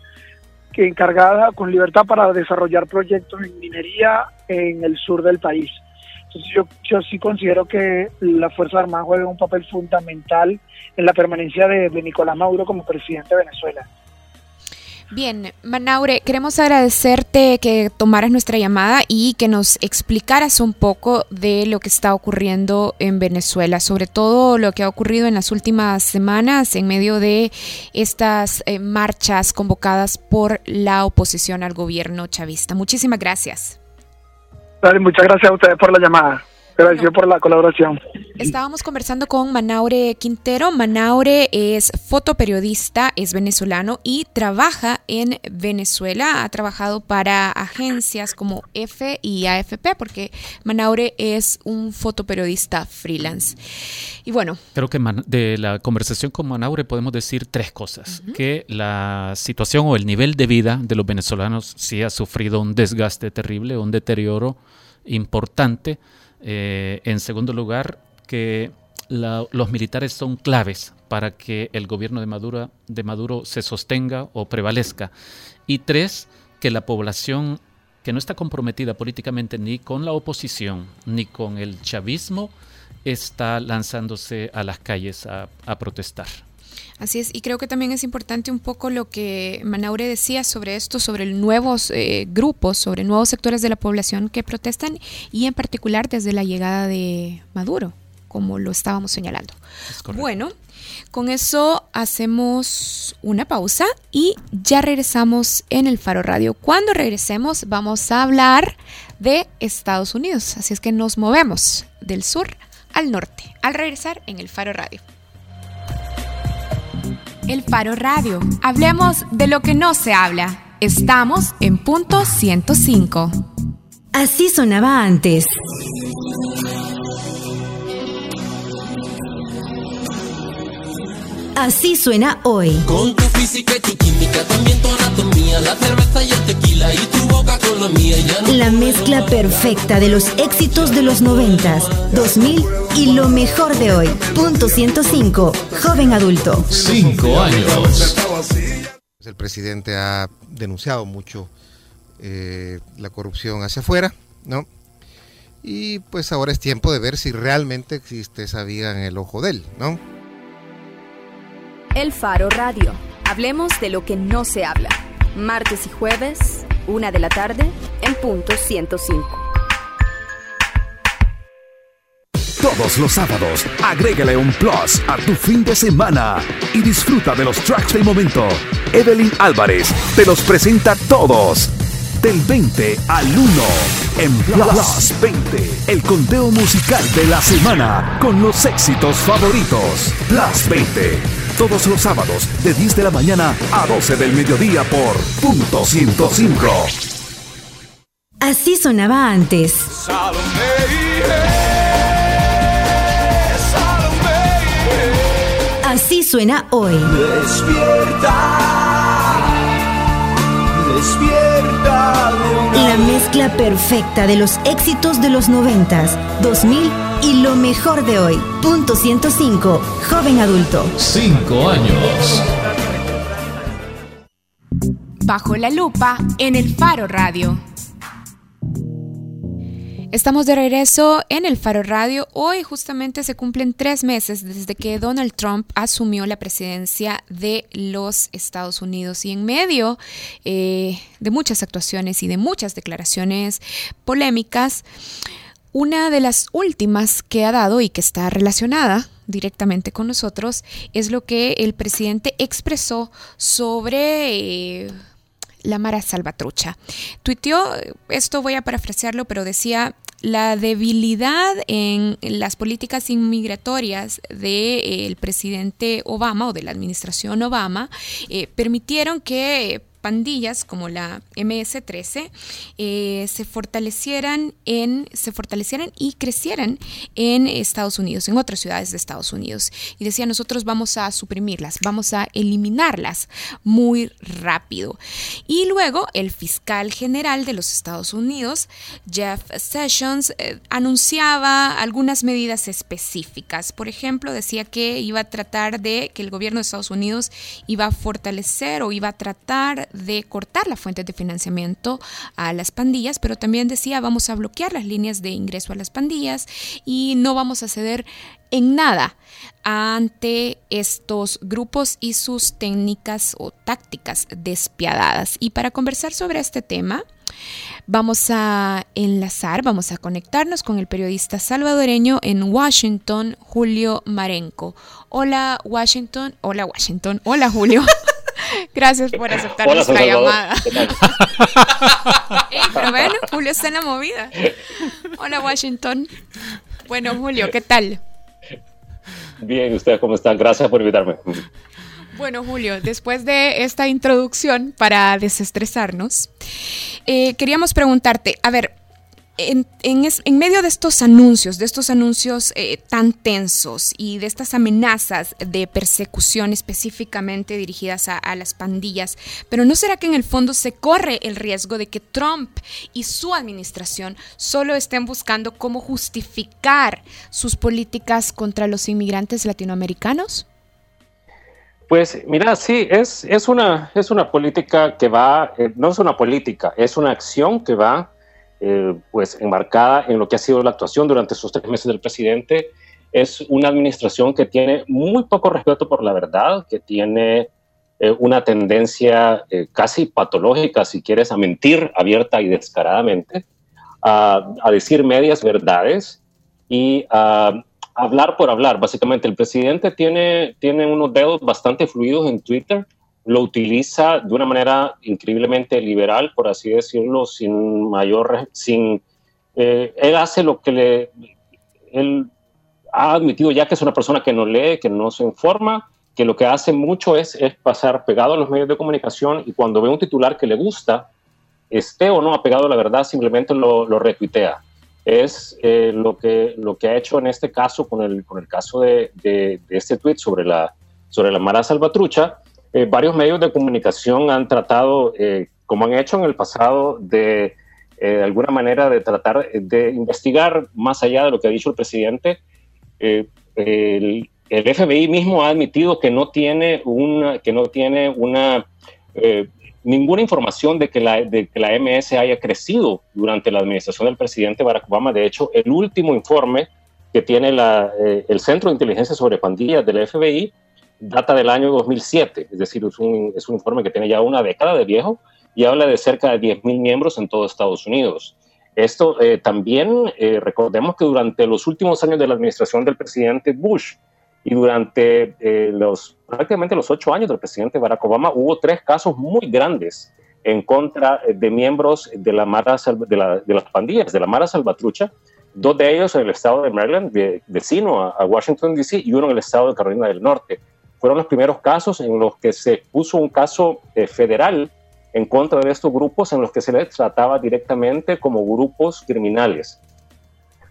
que encargada con libertad para desarrollar proyectos en minería en el sur del país. Yo, yo sí considero que la Fuerza Armada juega un papel fundamental en la permanencia de, de Nicolás Maduro como presidente de Venezuela. Bien, Manaure, queremos agradecerte que tomaras nuestra llamada y que nos explicaras un poco de lo que está ocurriendo en Venezuela, sobre todo lo que ha ocurrido en las últimas semanas en medio de estas eh, marchas convocadas por la oposición al gobierno chavista. Muchísimas gracias. Muchas gracias a ustedes por la llamada. Gracias por la colaboración. Estábamos conversando con Manaure Quintero. Manaure es fotoperiodista, es venezolano y trabaja en Venezuela. Ha trabajado para agencias como F y AFP porque Manaure es un fotoperiodista freelance. Y bueno. Creo que de la conversación con Manaure podemos decir tres cosas. Que la situación o el nivel de vida de los venezolanos sí ha sufrido un desgaste terrible, un deterioro importante eh, en segundo lugar, que los militares son claves para que el gobierno de Maduro, de Maduro se sostenga o prevalezca. Y tres, que la población que no está comprometida políticamente ni con la oposición ni con el chavismo está lanzándose a las calles a protestar. Así es, y creo que también es importante un poco lo que Manaure decía sobre esto, sobre nuevos eh, grupos, sobre nuevos sectores de la población que protestan y en particular desde la llegada de Maduro, como lo estábamos señalando. Bueno, con eso hacemos una pausa y ya regresamos en el Faro Radio. Cuando regresemos vamos a hablar de Estados Unidos, así es que nos movemos del sur al norte al regresar en el Faro Radio. El Faro Radio. Hablemos de lo que no se habla. Estamos en punto 105. Así sonaba antes. Así suena hoy. Con tu física y tu química, también tu anatomía, la cerveza y el tequila y tu boca con la mía. la mezcla perfecta de los éxitos de los noventas, 2000 y lo mejor de hoy. Punto 105, joven adulto. Cinco años. El presidente ha denunciado mucho eh, la corrupción hacia afuera, ¿no? Y pues ahora es tiempo de ver si realmente existe esa viga en el ojo de él, ¿no? El Faro Radio. Hablemos de lo que no se habla. Martes y jueves, una de la tarde, en punto 105. Todos los sábados, agrégale un plus a tu fin de semana y disfruta de los tracks del momento. Evelyn Álvarez te los presenta todos. Del 20 al 1 en Plus 20, el conteo musical de la semana con los éxitos favoritos. Plus 20 todos los sábados de 10 de la mañana a 12 del mediodía por punto 105. Así sonaba antes. Así suena hoy. Despierta. Despierta. La mezcla perfecta de los éxitos de los 90, 2000 y lo mejor de hoy. Punto 105, joven adulto. Cinco años. Bajo la lupa en el Faro Radio. Estamos de regreso en el Faro Radio. Hoy justamente se cumplen tres meses desde que Donald Trump asumió la presidencia de los Estados Unidos y en medio eh, de muchas actuaciones y de muchas declaraciones polémicas, una de las últimas que ha dado y que está relacionada directamente con nosotros es lo que el presidente expresó sobre... Eh, la Mara Salvatrucha. Tuiteó, esto voy a parafrasearlo, pero decía, la debilidad en las políticas inmigratorias del presidente Obama o de la administración Obama eh, permitieron que pandillas como la MS-13 eh, se fortalecieran en se fortalecieran y crecieran en Estados Unidos, en otras ciudades de Estados Unidos. Y decía, nosotros vamos a suprimirlas, vamos a eliminarlas muy rápido. Y luego el fiscal general de los Estados Unidos, Jeff Sessions, eh, anunciaba algunas medidas específicas. Por ejemplo, decía que iba a tratar de que el gobierno de Estados Unidos iba a fortalecer o iba a tratar de cortar las fuentes de financiamiento a las pandillas, pero también decía vamos a bloquear las líneas de ingreso a las pandillas y no vamos a ceder en nada ante estos grupos y sus técnicas o tácticas despiadadas. Y para conversar sobre este tema, vamos a enlazar, vamos a conectarnos con el periodista salvadoreño en Washington, Julio Marenco. Hola Washington, hola Washington, hola Julio. Gracias por aceptar nuestra llamada. pero bueno, Julio está en la movida. Hola, Washington. Bueno, Julio, ¿qué tal? Bien, ¿ustedes cómo están? Gracias por invitarme. Bueno, Julio, después de esta introducción para desestresarnos, eh, queríamos preguntarte, a ver, en, medio de estos anuncios, de estos anuncios eh, tan tensos y de estas amenazas de persecución específicamente dirigidas a, las pandillas, pero ¿no será que en el fondo se corre el riesgo de que Trump y su administración solo estén buscando cómo justificar sus políticas contra los inmigrantes latinoamericanos? Pues mira, sí, es, una, es una política que va, eh, no es una política, es una acción que va eh, pues enmarcada en lo que ha sido la actuación durante esos tres meses del presidente. Es una administración que tiene muy poco respeto por la verdad, que tiene eh, una tendencia eh, casi patológica, si quieres, a mentir abierta y descaradamente, a, a decir medias verdades y a hablar por hablar. Básicamente, el presidente tiene, tiene unos dedos bastante fluidos en Twitter lo utiliza de una manera increíblemente liberal, por así decirlo, sin mayor, sin, eh, él hace lo que le, él ha admitido ya que es una persona que no lee, que no se informa, que lo que hace mucho es, es pasar pegado a los medios de comunicación y cuando ve un titular que le gusta, esté o no apegado a la verdad, simplemente lo, lo retuitea. Es eh, lo, que, lo que ha hecho en este caso con el, con el caso de, de, de este tweet sobre la, sobre la Mara Salvatrucha, eh, varios medios de comunicación han tratado, eh, como han hecho en el pasado, de, eh, de alguna manera de tratar de investigar más allá de lo que ha dicho el presidente. El, el, FBI mismo ha admitido que no tiene una, que no tiene una ninguna información de que, la, de que la MS haya crecido durante la administración del presidente Barack Obama. De hecho, el último informe que tiene la, el Centro de Inteligencia sobre Pandillas del FBI data del año 2007, es decir, es un, es un informe que tiene ya una década de viejo y habla de cerca de 10.000 miembros en todo Estados Unidos. Esto eh, también, eh, recordemos que durante los últimos años de la administración del presidente Bush y durante eh, los prácticamente los ocho años del presidente Barack Obama hubo tres casos muy grandes en contra de miembros de, la Mara, de, la, de las pandillas, de la Mara Salvatrucha, dos de ellos en el estado de Maryland, vecino a, a Washington, D.C., y uno en el estado de Carolina del Norte fueron los primeros casos en los que se puso un caso eh, federal en contra de estos grupos en los que se les trataba directamente como grupos criminales.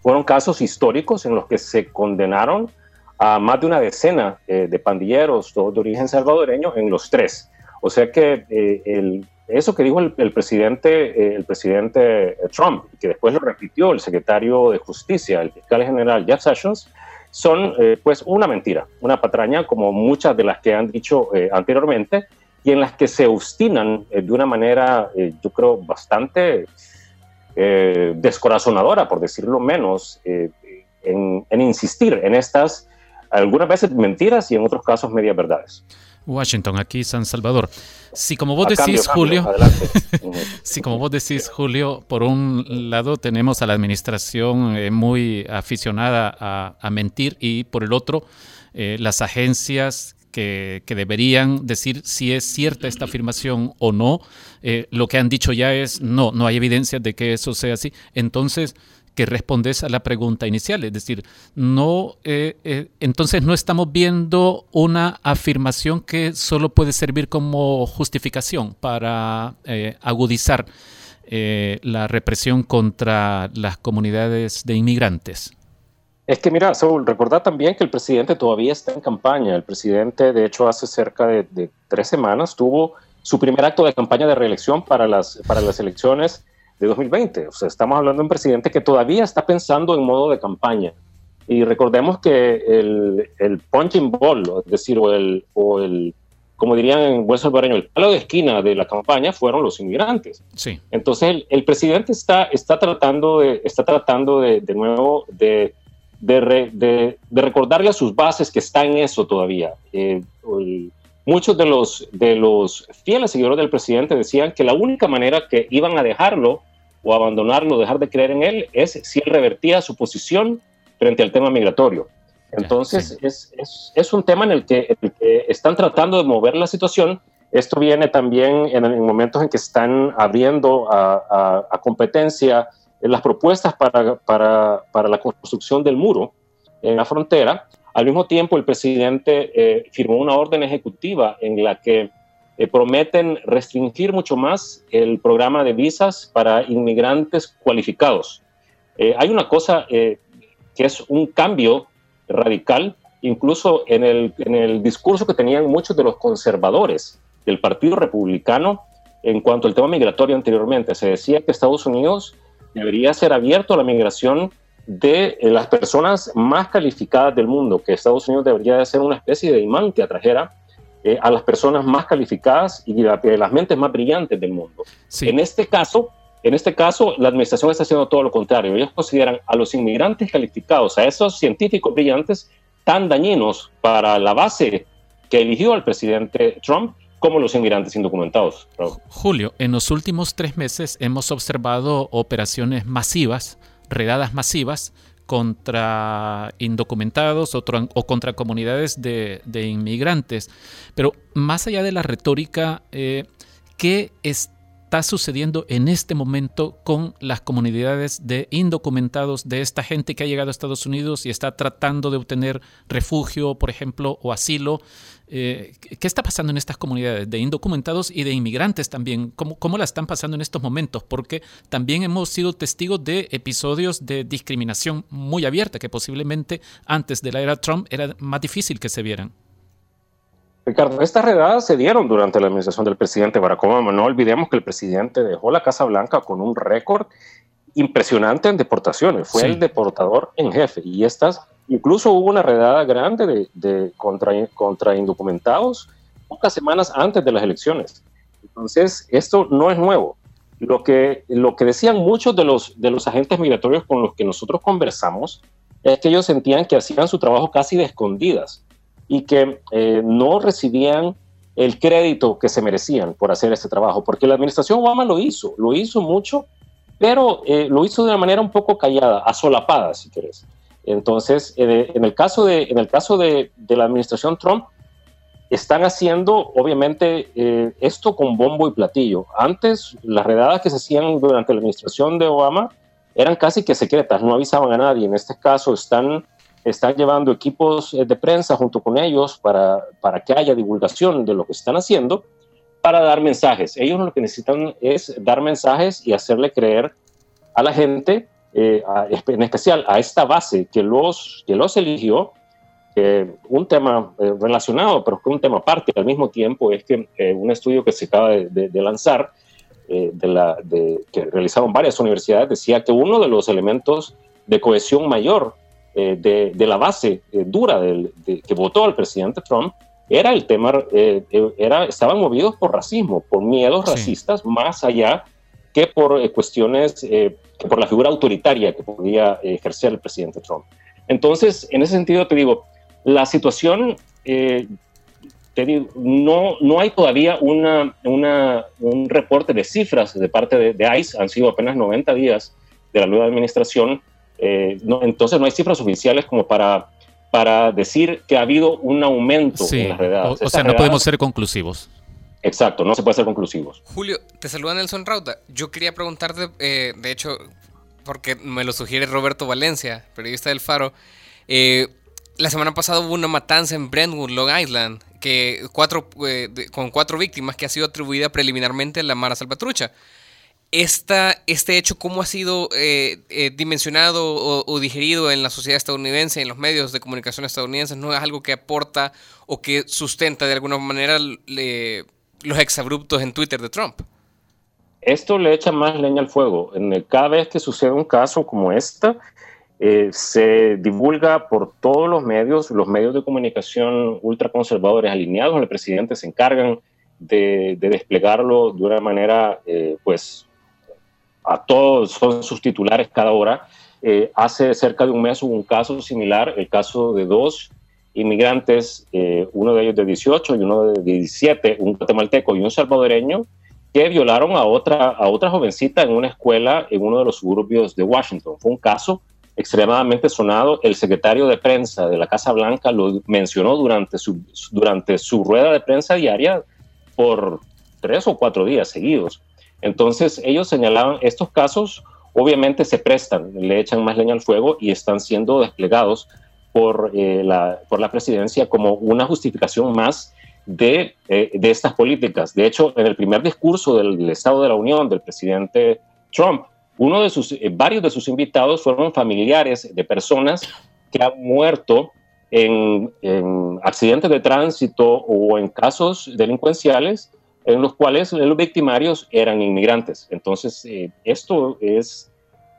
Fueron casos históricos en los que se condenaron a más de una decena eh, de pandilleros, todos de origen salvadoreño, en los tres. O sea que eh, el, eso que dijo el, el presidente, el presidente Trump, que después lo repitió el secretario de Justicia, el fiscal general Jeff Sessions, son eh, pues una mentira, una patraña como muchas de las que han dicho eh, anteriormente y en las que se obstinan de una manera, yo creo, bastante descorazonadora, por decirlo menos, en, en insistir en estas algunas veces mentiras y en otros casos medias verdades. Washington, aquí San Salvador. Si como vos decís, Julio, si como vos decís, Julio, por un lado tenemos a la administración eh, muy aficionada a, mentir y por el otro eh, las agencias que, deberían decir si es cierta esta afirmación o no. Eh, lo que han dicho ya es no, no hay evidencia de que eso sea así. Entonces, que respondes a la pregunta inicial, es decir, no, eh, eh, entonces no estamos viendo una afirmación que solo puede servir como justificación para eh, agudizar la represión contra las comunidades de inmigrantes. Es que mira, Saúl, recordad también que el presidente todavía está en campaña. El presidente, de hecho, hace cerca de, de tres semanas tuvo su primer acto de campaña de reelección para las, para las elecciones de 2020. O sea, estamos hablando de un presidente que todavía está pensando en modo de campaña. Y recordemos que el, el punching ball, es decir, o el, o el, como dirían en buen salvadoreño, el palo de esquina de la campaña fueron los inmigrantes. Sí. Entonces, el, presidente está, está tratando, de, está tratando de, de nuevo de, de, de, recordarle a sus bases que está en eso todavía. Eh, muchos de los, de los fieles seguidores del presidente decían que la única manera que iban a dejarlo o abandonarlo, dejar de creer en él, es si él revertía su posición frente al tema migratorio. Entonces, es, es, es, un tema en el, que, están tratando de mover la situación. Esto viene también en, momentos en que están abriendo a, a, competencia las propuestas para, para, para la construcción del muro en la frontera. Al mismo tiempo, el presidente eh, firmó una orden ejecutiva en la que eh, prometen restringir mucho más el programa de visas para inmigrantes cualificados. Eh, hay una cosa que es un cambio radical, incluso en el, en el discurso que tenían muchos de los conservadores del Partido Republicano en cuanto al tema migratorio anteriormente. Se decía que Estados Unidos debería ser abierto a la migración de eh, las personas más calificadas del mundo, que Estados Unidos debería de ser una especie de imán que atrajera eh, a las personas más calificadas y de las mentes más brillantes del mundo. En este caso, en este caso, la administración está haciendo todo lo contrario. Ellos consideran a los inmigrantes calificados, a esos científicos brillantes, tan dañinos para la base que eligió al presidente Trump como los inmigrantes indocumentados. Julio, en los últimos tres meses hemos observado operaciones masivas redadas masivas contra indocumentados o, contra comunidades de, inmigrantes. Pero más allá de la retórica, eh, ¿qué está sucediendo en este momento con las comunidades de indocumentados, de esta gente que ha llegado a Estados Unidos y está tratando de obtener refugio, por ejemplo, o asilo? Eh, ¿Qué está pasando en estas comunidades de indocumentados y de inmigrantes también? ¿Cómo, ¿Cómo la están pasando en estos momentos? Porque también hemos sido testigos de episodios de discriminación muy abierta que posiblemente antes de la era Trump era más difícil que se vieran. Ricardo, estas redadas se dieron durante la administración del presidente Barack Obama. No olvidemos que el presidente dejó la Casa Blanca con un récord impresionante en deportaciones. Fue el deportador en jefe. Y estas Incluso hubo una redada grande de, contra, contra indocumentados pocas semanas antes de las elecciones. Entonces, esto no es nuevo. Lo que, lo que decían muchos de los, de los agentes migratorios con los que nosotros conversamos es que ellos sentían que hacían su trabajo casi de escondidas y que eh, no recibían el crédito que se merecían por hacer este trabajo, porque la administración Obama lo hizo, lo hizo mucho, pero eh, lo hizo de una manera un poco callada, asolapada, si querés. Entonces, en el caso de, en el caso de, la administración Trump, están haciendo, obviamente, eh, esto con bombo y platillo. Antes, las redadas que se hacían durante la administración de Obama eran casi que secretas, no avisaban a nadie. En este caso, están, están llevando equipos eh, de prensa junto con ellos para, para que haya divulgación de lo que están haciendo, para dar mensajes. Ellos lo que necesitan es dar mensajes y hacerle creer a la gente eh, en especial a esta base que los, que los eligió, un tema eh, relacionado, pero que un tema aparte al mismo tiempo, es que eh, un estudio que se acaba de, lanzar, de la, que realizaron varias universidades, decía que uno de los elementos de cohesión mayor de, la base dura del, que votó al presidente Trump era el tema, eh, eh, era, estaban movidos por racismo, por miedos racistas, más allá que por eh, cuestiones, que por la figura autoritaria que podía ejercer el presidente Trump. Entonces, en ese sentido te digo, la situación, te digo, no, no hay todavía una, una, un reporte de cifras de parte de, de, ICE, han sido apenas 90 días de la nueva administración, no, entonces no hay cifras oficiales como para para decir que ha habido un aumento en las redadas. O, sea, no podemos ser conclusivos. Exacto, no se puede ser conclusivos. Julio, te saluda Nelson Rauta. Yo quería preguntarte, eh, de hecho, porque me lo sugiere Roberto Valencia, periodista del Faro. Eh, la semana pasada hubo una matanza en Brentwood, Long Island, que cuatro, eh, con cuatro víctimas que ha sido atribuida preliminarmente a la Mara Salvatrucha esta, este hecho, cómo ha sido eh, eh, dimensionado o, digerido en la sociedad estadounidense, en los medios de comunicación estadounidenses, no es algo que aporta o que sustenta de alguna manera los exabruptos en Twitter de Trump. Esto le echa más leña al fuego. En cada vez que sucede un caso como este, se divulga por todos los medios, los medios de comunicación ultraconservadores alineados al presidente se encargan de, desplegarlo de una manera, pues, a todos son sus titulares cada hora. Eh, hace cerca de un mes hubo un caso similar, el caso de dos inmigrantes, eh, uno de ellos de 18 y uno de 17, un guatemalteco y un salvadoreño, que violaron a otra, a otra jovencita en una escuela en uno de los suburbios de Washington. Fue un caso extremadamente sonado. El secretario de prensa de la Casa Blanca lo mencionó durante su, durante su rueda de prensa diaria por tres o cuatro días seguidos. Entonces ellos señalaban, estos casos obviamente se prestan, le echan más leña al fuego y están siendo desplegados por, eh, la, por la presidencia como una justificación más de, eh, de, estas políticas. De hecho, en el primer discurso del, Estado de la Unión del presidente Trump, uno de sus, eh, varios de sus invitados fueron familiares de personas que han muerto en, en accidentes de tránsito o en casos delincuenciales en los cuales los victimarios eran inmigrantes. Entonces, eh, esto es,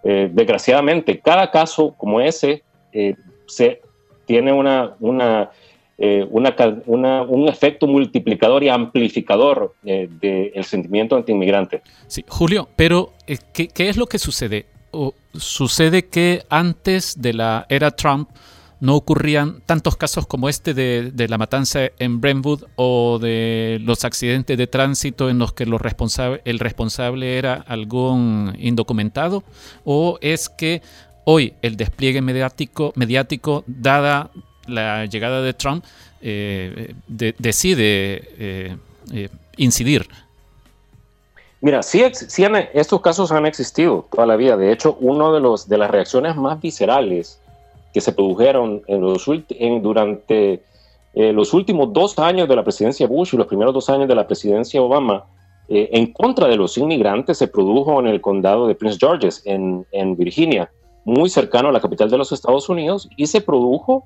eh, desgraciadamente, cada caso como ese eh, se, tiene una, una, una, un efecto multiplicador y amplificador del sentimiento antiinmigrante. Sí, Julio, pero ¿qué, ¿qué, es lo que sucede? Sucede que antes de la era Trump, no ocurrían tantos casos como este de, la matanza en Brentwood o de los accidentes de tránsito en los que el responsable era algún indocumentado? ¿O es que hoy el despliegue mediático, mediático dada la llegada de Trump, eh, decide eh, eh, incidir? Mira, sí, estos casos han existido toda la vida. De hecho, uno de, los, de las reacciones más viscerales que se produjeron en los durante eh, los últimos dos años de la presidencia Bush y los primeros dos años de la presidencia Obama eh, en contra de los inmigrantes se produjo en el condado de Prince George's, en, en, Virginia, muy cercano a la capital de los Estados Unidos, y se produjo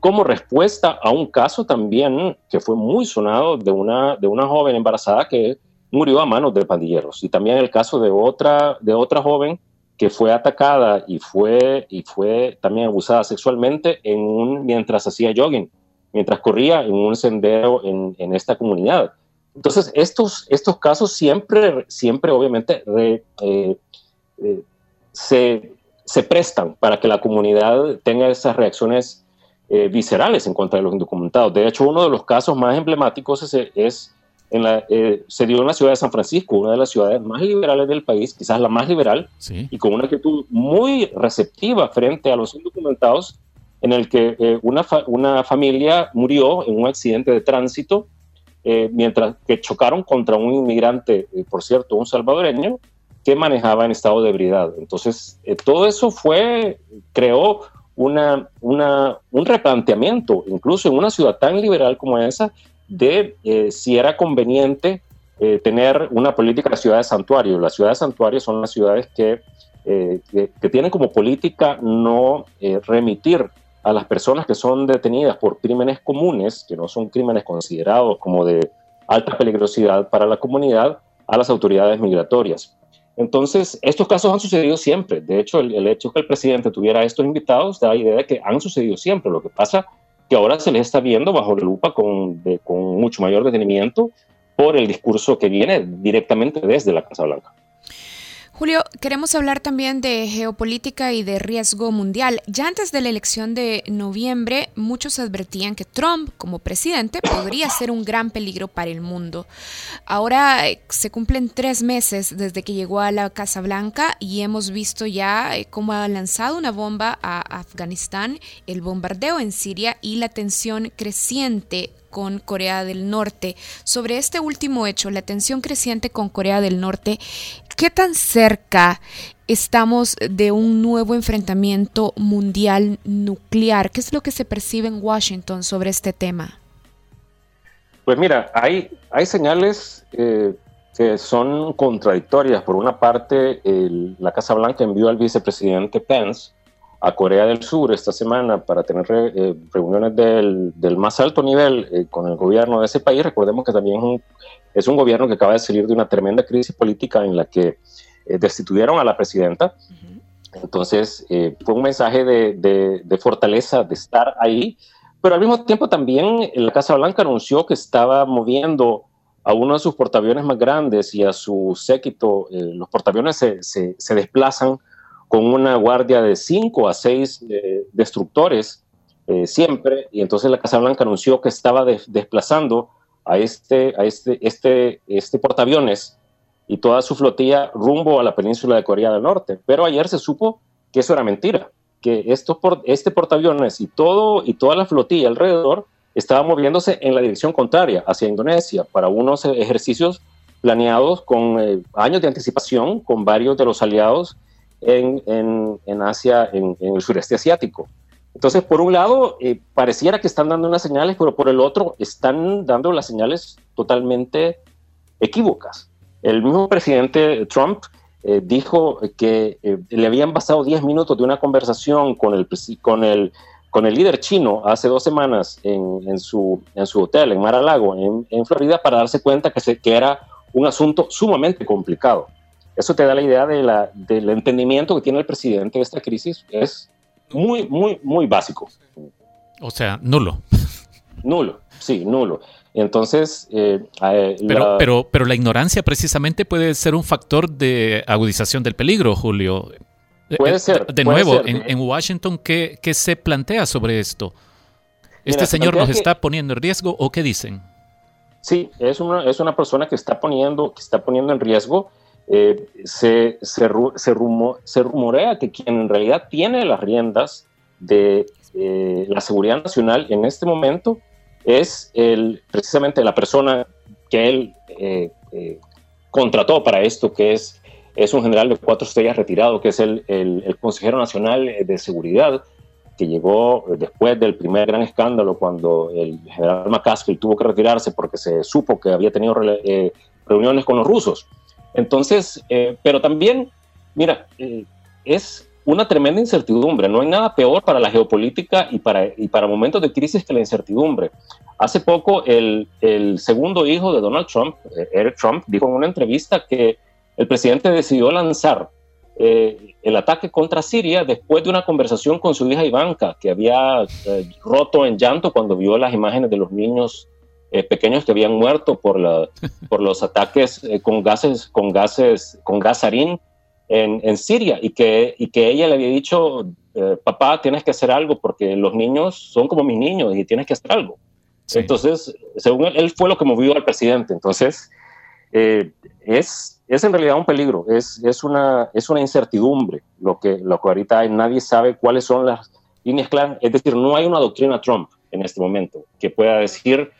como respuesta a un caso también que fue muy sonado de una, de una joven embarazada que murió a manos de pandilleros, y también el caso de otra, de otra joven que fue atacada y fue, y fue también abusada sexualmente en un, mientras hacía jogging, mientras corría en un sendero en, en esta comunidad. Entonces, estos, estos casos siempre, siempre obviamente eh, eh, se, se, prestan para que la comunidad tenga esas reacciones eh, viscerales en contra de los indocumentados. De hecho, uno de los casos más emblemáticos es, es eh, se dio en la ciudad de San Francisco, una de las ciudades más liberales del país, quizás la más liberal, y con una actitud muy receptiva frente a los indocumentados, en el que eh, una, una, familia murió en un accidente de tránsito eh, mientras que chocaron contra un inmigrante, por cierto, un salvadoreño, que manejaba en estado de ebriedad. Entonces, todo eso fue, creó una, una, un replanteamiento, incluso en una ciudad tan liberal como esa, de eh, si era conveniente eh, tener una política de ciudades santuario. Las ciudades santuarios son las ciudades que, eh, que, tienen como política no remitir a las personas que son detenidas por crímenes comunes, que no son crímenes considerados como de alta peligrosidad para la comunidad, a las autoridades migratorias. Entonces, estos casos han sucedido siempre. De hecho, el, el hecho que el presidente tuviera estos invitados da idea de que han sucedido siempre. Lo que pasa que ahora se les está viendo bajo la lupa con, con mucho mayor detenimiento por el discurso que viene directamente desde la Casa Blanca. Julio, queremos hablar también de geopolítica y de riesgo mundial. Ya antes de la elección de noviembre, muchos advertían que Trump como presidente podría ser un gran peligro para el mundo. Ahora eh, se cumplen tres meses desde que llegó a la Casa Blanca y hemos visto ya eh, cómo ha lanzado una bomba a Afganistán, el bombardeo en Siria y la tensión creciente con Corea del Norte. Sobre este último hecho, la tensión creciente con Corea del Norte, ¿Qué tan cerca estamos de un nuevo enfrentamiento mundial nuclear? ¿Qué es lo que se percibe en Washington sobre este tema? Pues mira, hay, hay señales eh, que son contradictorias. Por una parte, la Casa Blanca envió al vicepresidente Pence a Corea del Sur esta semana para tener eh, reuniones del, del, más alto nivel eh, con el gobierno de ese país. Recordemos que también es un, es un, gobierno que acaba de salir de una tremenda crisis política en la que eh, destituyeron a la presidenta. Entonces, fue un mensaje de, de, de, fortaleza de estar ahí, pero al mismo tiempo también la Casa Blanca anunció que estaba moviendo a uno de sus portaaviones más grandes y a su séquito. los portaaviones se, se, se desplazan con una guardia de cinco a seis eh, destructores eh, siempre, y entonces la Casa Blanca anunció que estaba desplazando a este, a este, este, este portaaviones y toda su flotilla rumbo a la península de Corea del Norte. Pero ayer se supo que eso era mentira, que esto por, este portaaviones y, todo, y toda la flotilla alrededor estaba moviéndose en la dirección contraria, hacia Indonesia, para unos ejercicios planeados con eh, años de anticipación con varios de los aliados en, en, Asia, en, el sureste asiático. Entonces, por un lado, eh, pareciera que están dando unas señales, pero por el otro, están dando las señales totalmente equívocas. El mismo presidente Trump eh, dijo que eh, le habían pasado 10 minutos de una conversación con el, con el, con el líder chino hace dos semanas en, en su, en su hotel en Mar-a-Lago, en, en, Florida, para darse cuenta que, se, que era un asunto sumamente complicado. Eso te da la idea de la, del entendimiento que tiene el presidente de esta crisis. Es muy, muy, muy básico. O sea, nulo. Nulo, sí, nulo. Entonces, eh, pero, la... pero, pero la ignorancia precisamente puede ser un factor de agudización del peligro, Julio. Eh, puede eh, ser. De, nuevo, En, Washington, ¿qué, ¿qué, se plantea sobre esto? ¿Este señor nos está poniendo en riesgo o qué dicen? Sí, es una, es una persona que está poniendo, que está poniendo en riesgo eh, se, se, se, rumorea que quien en realidad tiene las riendas de eh, la seguridad nacional en este momento es el, precisamente la persona que él eh, contrató para esto, que es, es un general de cuatro estrellas retirado, que es el, el, consejero nacional de seguridad, que llegó después del primer gran escándalo cuando el general McCaskill tuvo que retirarse porque se supo que había tenido reuniones con los rusos. Entonces, eh, pero también, mira, eh, es una tremenda incertidumbre. No hay nada peor para la geopolítica y para, y para momentos de crisis que la incertidumbre. Hace poco, el, el segundo hijo de Donald Trump, eh, Eric Trump, dijo en una entrevista que el presidente decidió lanzar el ataque contra Siria después de una conversación con su hija Ivanka, que había roto en llanto cuando vio las imágenes de los niños eh, pequeños que habían muerto por, la, por los ataques eh, con gases, con gases, con gasarín en, en, Siria y que, y que ella le había dicho, eh, papá, tienes que hacer algo porque los niños son como mis niños y tienes que hacer algo. Entonces, según él, él, fue lo que movió al presidente. Entonces, es, es en realidad un peligro, es, es, una, es una incertidumbre lo que, lo que ahorita hay. Nadie sabe cuáles son las líneas claras. Es decir, no hay una doctrina Trump en este momento que pueda decir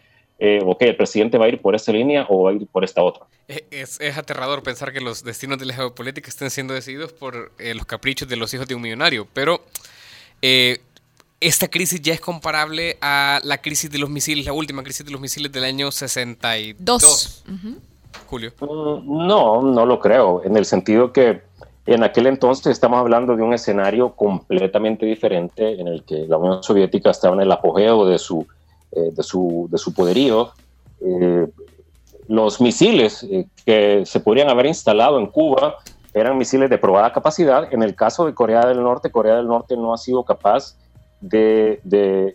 eh, ok, el presidente va a ir por esta línea o va a ir por esta otra. Es, es aterrador pensar que los destinos de la geopolítica estén siendo decididos por eh, los caprichos de los hijos de un millonario, pero eh, esta crisis ya es comparable a la crisis de los misiles, la última crisis de los misiles del año 62. Dos. Julio. Mm, no, no lo creo, en el sentido que en aquel entonces estamos hablando de un escenario completamente diferente en el que la Unión Soviética estaba en el apogeo de su eh, de, su, de su poderío. Eh, los misiles eh, que se podrían haber instalado en Cuba eran misiles de probada capacidad. En el caso de Corea del Norte, Corea del Norte no ha sido capaz de,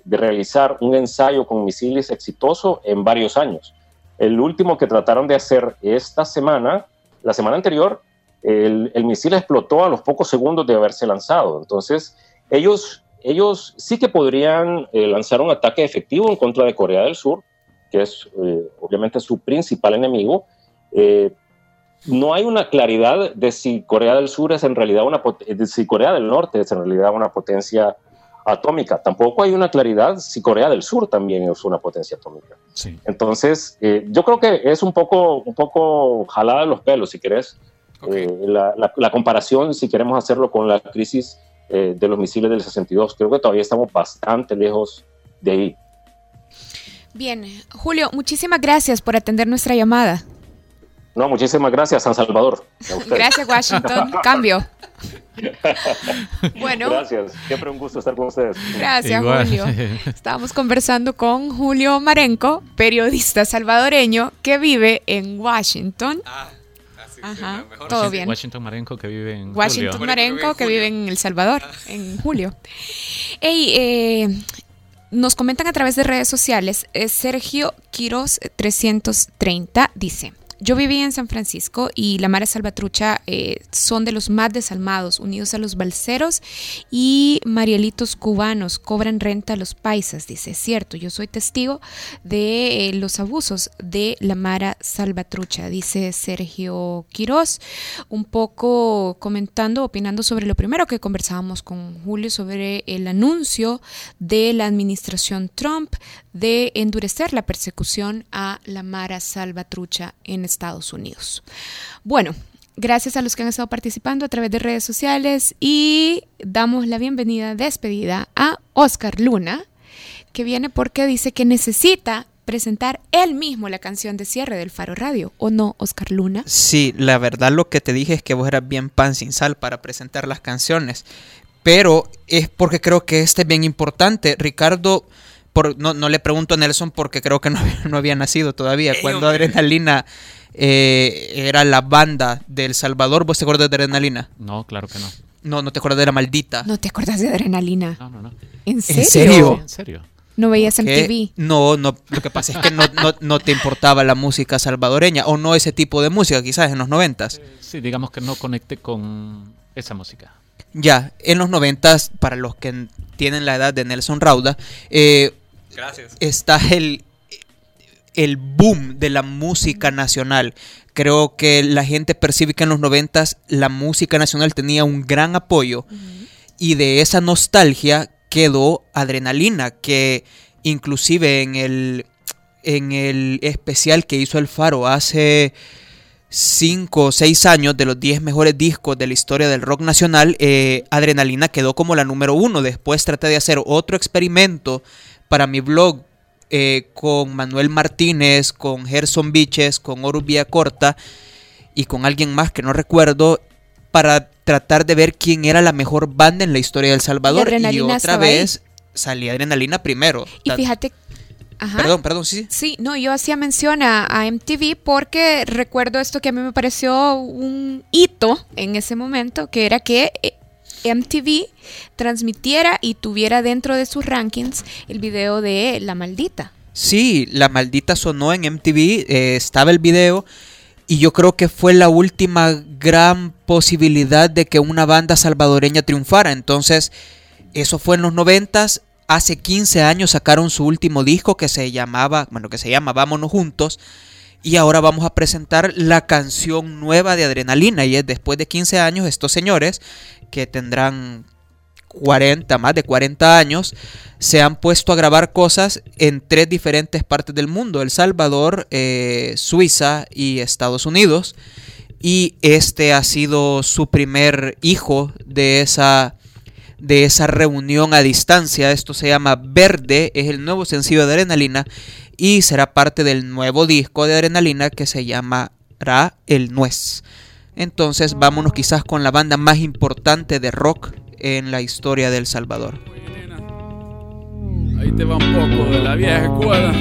realizar un ensayo con misiles exitoso en varios años. El último que trataron de hacer esta semana, la semana anterior, el misil explotó a los pocos segundos de haberse lanzado. Entonces, ellos, ellos sí que podrían eh, lanzar un ataque efectivo en contra de Corea del Sur, que es eh, obviamente su principal enemigo. Eh, no hay una claridad de si Corea del Sur es en realidad una de si Corea del Norte es en realidad una potencia atómica. Tampoco hay una claridad si Corea del Sur también es una potencia atómica. Entonces, yo creo que es un poco, un poco jalada de los pelos, si querés, la, la, comparación, si queremos hacerlo con la crisis eh, de los misiles del 62. Creo que todavía estamos bastante lejos de ahí. Bien, Julio, muchísimas gracias por atender nuestra llamada. No, muchísimas gracias, San Salvador. gracias, Washington. Cambio. bueno. Gracias. Siempre un gusto estar con ustedes. Gracias, Julio. Estábamos conversando con Julio Marenco, periodista salvadoreño que vive en Washington. Ah. Ajá, todo bien. Washington Marenco que vive en Washington Marenco que vive en El Salvador, en julio. Hey, eh, nos comentan a través de redes sociales, eh, Sergio Quiros 330 dice, yo viví en San Francisco y la Mara Salvatrucha eh, son de los más desalmados, unidos a los balseros y marielitos cubanos, cobran renta a los paisas, dice, es cierto, yo soy testigo de eh, los abusos de la Mara Salvatrucha, dice Sergio Quiroz, un poco comentando, opinando sobre lo primero que conversábamos con Julio sobre el anuncio de la administración Trump de endurecer la persecución a la Mara Salvatrucha en Estados Unidos. Bueno, gracias a los que han estado participando a través de redes sociales y damos la bienvenida, despedida a Oscar Luna, que viene porque dice que necesita presentar él mismo la canción de cierre del Faro Radio, ¿o no, Oscar Luna? Sí, la verdad lo que te dije es que vos eras bien pan sin sal para presentar las canciones, pero es porque creo que este es bien importante. Ricardo no, le pregunto a Nelson porque creo que no, había nacido todavía. Cuando Adrenalina eh, era la banda de El Salvador, ¿vos te acuerdas de Adrenalina? No, claro que no. No, no te acuerdas de la maldita. No te acuerdas de Adrenalina. No, no, no. ¿En serio? ¿En serio? ¿No veías en TV? No, no, lo que pasa es que no, te importaba la música salvadoreña o no ese tipo de música, quizás en los noventas. sí, digamos que no conecte con esa música. Ya, en los noventas, para los que tienen la edad de Nelson Rauda, eh, está el, el boom de la música nacional. Creo que la gente percibe que en los noventas la música nacional tenía un gran apoyo y de esa nostalgia quedó Adrenalina, que inclusive en el, en el especial que hizo El Faro hace cinco o seis años de los 10 mejores discos de la historia del rock nacional, eh, Adrenalina quedó como la número uno. Después traté de hacer otro experimento para mi blog eh, con Manuel Martínez, con Gerson Biches, con Horus Corta y con alguien más que no recuerdo para tratar de ver quién era la mejor banda en la historia de El Salvador. Y, otra vez salía Adrenalina primero. Y fíjate Perdón, perdón, sí. Sí, no, yo hacía mención a, a, MTV porque recuerdo esto que a mí me pareció un hito en ese momento, que era que eh, MTV transmitiera y tuviera dentro de sus rankings el video de La Maldita. Sí, La Maldita sonó en MTV, eh, estaba el video y yo creo que fue la última gran posibilidad de que una banda salvadoreña triunfara. Entonces, eso fue en los noventas. Hace 15 años sacaron su último disco que se llamaba, bueno, que se llama Vámonos Juntos. Y ahora vamos a presentar la canción nueva de Adrenalina. Y es después de 15 años, estos señores, que tendrán 40, más de 40 años, se han puesto a grabar cosas en tres diferentes partes del mundo, El Salvador, eh, Suiza y Estados Unidos. Y este ha sido su primer hijo de esa, de esa reunión a distancia. Esto se llama Verde, es el nuevo sencillo de Adrenalina y será parte del nuevo disco de Adrenalina que se llamará El Nuez. Entonces vámonos quizás con la banda más importante de rock en la historia de El Salvador. Ahí te va un poco de la vieja escuela.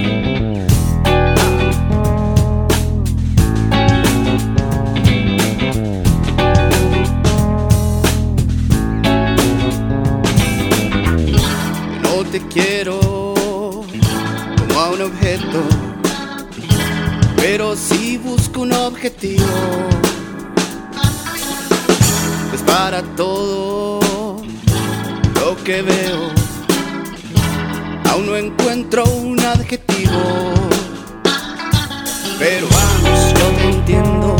No te quiero objeto, pero si busco un objetivo, es para todo lo que veo. Aún no encuentro un adjetivo, pero vamos, yo te entiendo.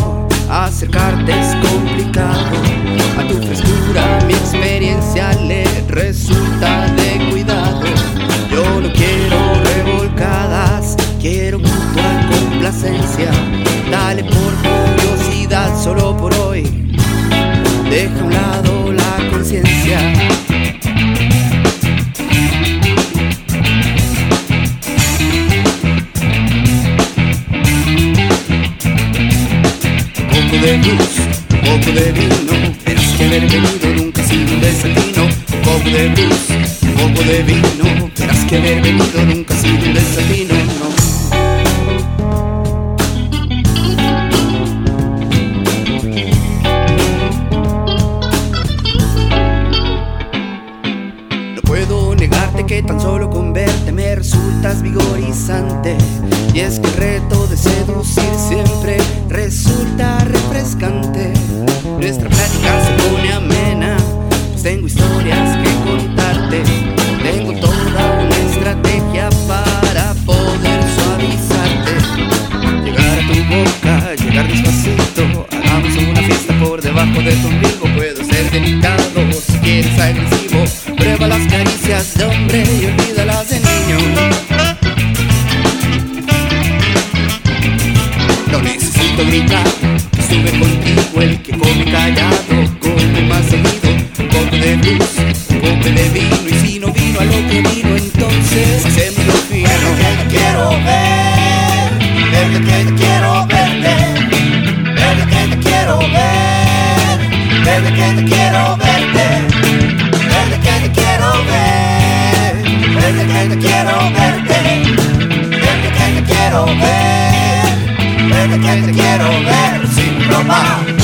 Obama.